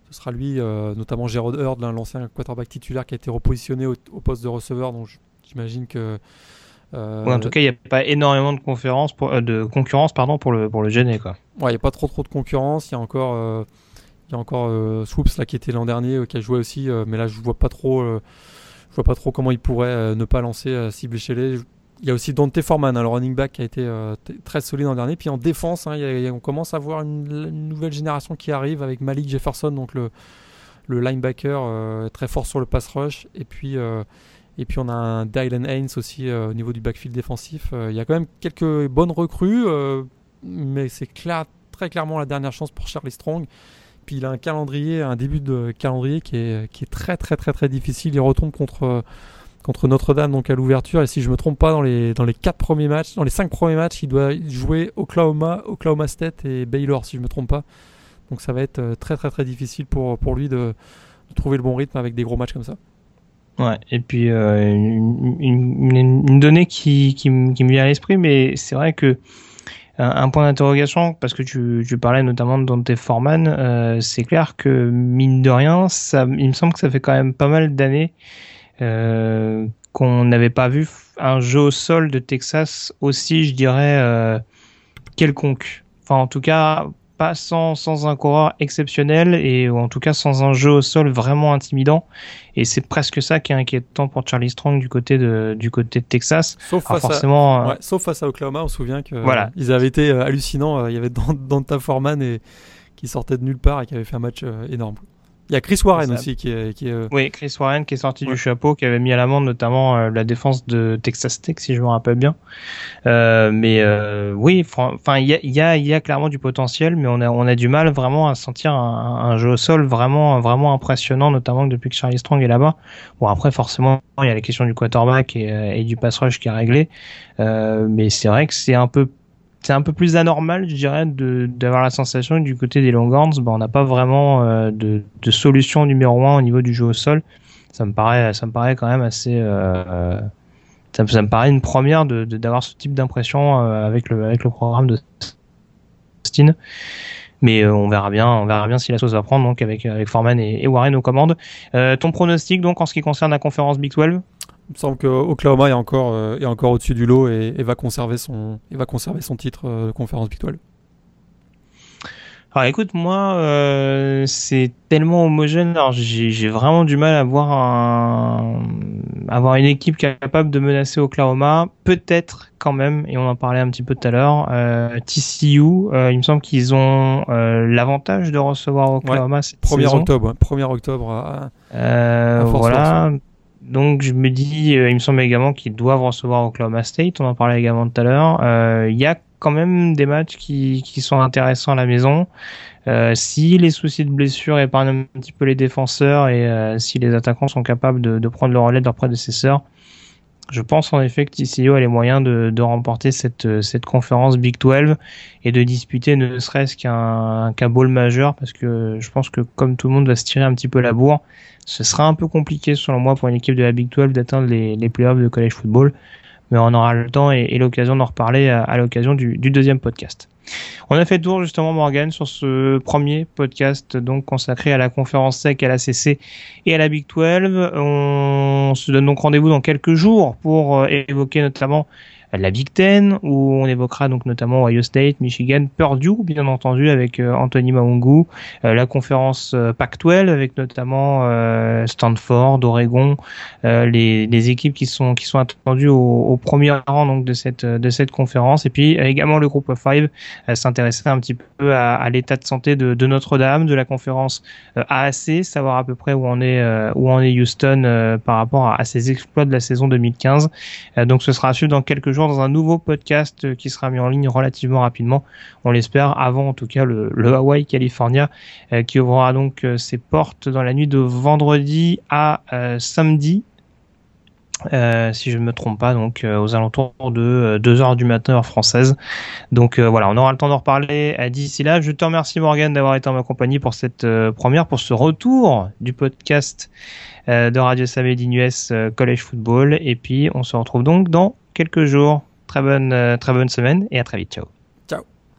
ce sera lui, notamment Gerard Hurd, l'ancien quarterback titulaire qui a été repositionné au, poste de receveur. Donc j'imagine que euh, en tout cas, il n'y a pas énormément de, conférences pour, euh, de concurrence pardon, pour, le, pour le gêner. Quoi. Ouais, il n'y a pas trop, trop de concurrence. Il y a encore, euh, il y a encore Swoops là, qui était l'an dernier, qui a joué aussi. mais là, je ne vois, pas trop, je vois pas trop comment il pourrait ne pas lancer Cible Il y a aussi Dante Foreman, le running back qui a été très solide l'an dernier. Puis en défense, hein, on commence à voir une, nouvelle génération qui arrive avec Malik Jefferson, donc le, linebacker très fort sur le pass rush. Et puis et puis on a un Dylan Haynes aussi euh, au niveau du backfield défensif. Euh, il y a quand même quelques bonnes recrues, euh, mais c'est clair, très clairement la dernière chance pour Charlie Strong. Puis il a un calendrier, un début de calendrier qui est, qui est très très très très difficile. Il retombe contre, contre Notre-Dame donc à l'ouverture. Et si je me trompe pas, dans les, dans les quatre premiers matchs, dans les cinq premiers matchs, il doit jouer Oklahoma, Oklahoma State et Baylor si je me trompe pas. Donc ça va être très très très difficile pour, pour lui de trouver le bon rythme avec des gros matchs comme ça. Ouais, et puis euh, une, donnée qui, qui, me vient à l'esprit, mais c'est vrai que un, point d'interrogation, parce que tu, tu, parlais notamment de Dante Foreman, euh, c'est clair que mine de rien, ça, il me semble que ça fait quand même pas mal d'années euh, qu'on n'avait pas vu un jeu au sol de Texas aussi, je dirais, euh, quelconque. Enfin, en tout cas, pas sans, sans un coureur exceptionnel et ou en tout cas sans un jeu au sol vraiment intimidant. Et c'est presque ça qui est inquiétant pour Charlie Strong du côté de, du côté de Texas. Sauf, face, forcément, à, euh, sauf face à Oklahoma, on se souvient que voilà. ils avaient été euh, hallucinants. Il y avait Danta Foreman et, qui sortait de nulle part et qui avait fait un match euh, énorme. Il y a Chris Warren aussi qui est. Qui euh, Oui, Chris Warren qui est sorti du chapeau, qui avait mis à l'amende notamment euh, la défense de Texas Tech, si je me rappelle bien. Euh, mais euh, oui, enfin, il y a, y, a, y a clairement du potentiel, mais on a, on a du mal vraiment à sentir un, un jeu au sol vraiment, vraiment impressionnant, notamment depuis que Charlie Strong est là-bas. Bon, après, forcément, il y a la question du quarterback et, et du pass rush qui est réglé. mais c'est vrai que c'est un peu c'est un peu plus anormal, je dirais, d'avoir la sensation que du côté des Longhorns, bah, on n'a pas vraiment euh, de, de, solution numéro un au niveau du jeu au sol. Ça me paraît, ça me paraît quand même assez. Euh, ça, me paraît une première d'avoir de, ce type d'impression euh, avec le avec le programme de Austin. Mais on verra bien, on verra bien si la sauce va prendre donc avec avec Foreman et, et Warren aux commandes. ton pronostic donc en ce qui concerne la conférence Big 12 il me semble que Oklahoma est encore, euh, est encore au-dessus du lot et, va conserver son, va conserver son titre euh, de conférence Big Alors écoute, moi, euh, c'est tellement homogène. Alors j'ai vraiment du mal à voir un, avoir une équipe capable de menacer Oklahoma. Peut-être quand même, et on en parlait un petit peu tout à l'heure, TCU. il me semble qu'ils ont l'avantage de recevoir Oklahoma. Ouais, 1er octobre, 1er octobre. À, à voilà. Donc je me dis, euh, il me semble également qu'ils doivent recevoir Oklahoma State. On en parlait également tout à l'heure. Euh, il y a quand même des matchs qui, sont intéressants à la maison. Euh, si les soucis de blessure épargnent un petit peu les défenseurs et si les attaquants sont capables de, prendre le relais de leurs prédécesseurs, je pense en effet que TCO a les moyens de, remporter cette, conférence Big 12 et de disputer ne serait-ce qu'un qu'un majeur parce que je pense que comme tout le monde va se tirer un petit peu la bourre, ce sera un peu compliqué selon moi pour une équipe de la Big 12 d'atteindre les, playoffs de college football, mais on aura le temps et, l'occasion d'en reparler à, l'occasion du, du, deuxième podcast. On a fait tour justement Morgan sur ce premier podcast donc consacré à la conférence SEC, à la CC et à la Big 12. On se donne donc rendez-vous dans quelques jours pour euh, évoquer notamment la Big Ten, où on évoquera donc notamment Ohio State, Michigan, Purdue, bien entendu, avec euh, Anthony Maungu, euh, la conférence euh, Pac-12, avec notamment Stanford, Oregon, les, les, équipes qui sont qui sont attendues au, au, premier rang donc de cette de cette conférence, et puis également le groupe of five s'intéresser un petit peu à, à l'état de santé de, de Notre-Dame, de la conférence AAC, savoir à peu près où on est où en est Houston par rapport à, à, ses exploits de la saison 2015. donc ce sera à suivre dans quelques dans un nouveau podcast euh, qui sera mis en ligne relativement rapidement. On l'espère avant en tout cas le, Hawaii California euh, qui ouvrira donc euh, ses portes dans la nuit de vendredi à samedi si je ne me trompe pas, donc aux alentours de 2 heures du matin heure française. Donc voilà, on aura le temps d'en reparler d'ici là. Je te remercie Morgan d'avoir été en ma compagnie pour cette première, pour ce retour du podcast de Radio Samedi US College Football. Et puis on se retrouve donc dans quelques jours. Très bonne, euh, très bonne semaine et à très vite. Ciao.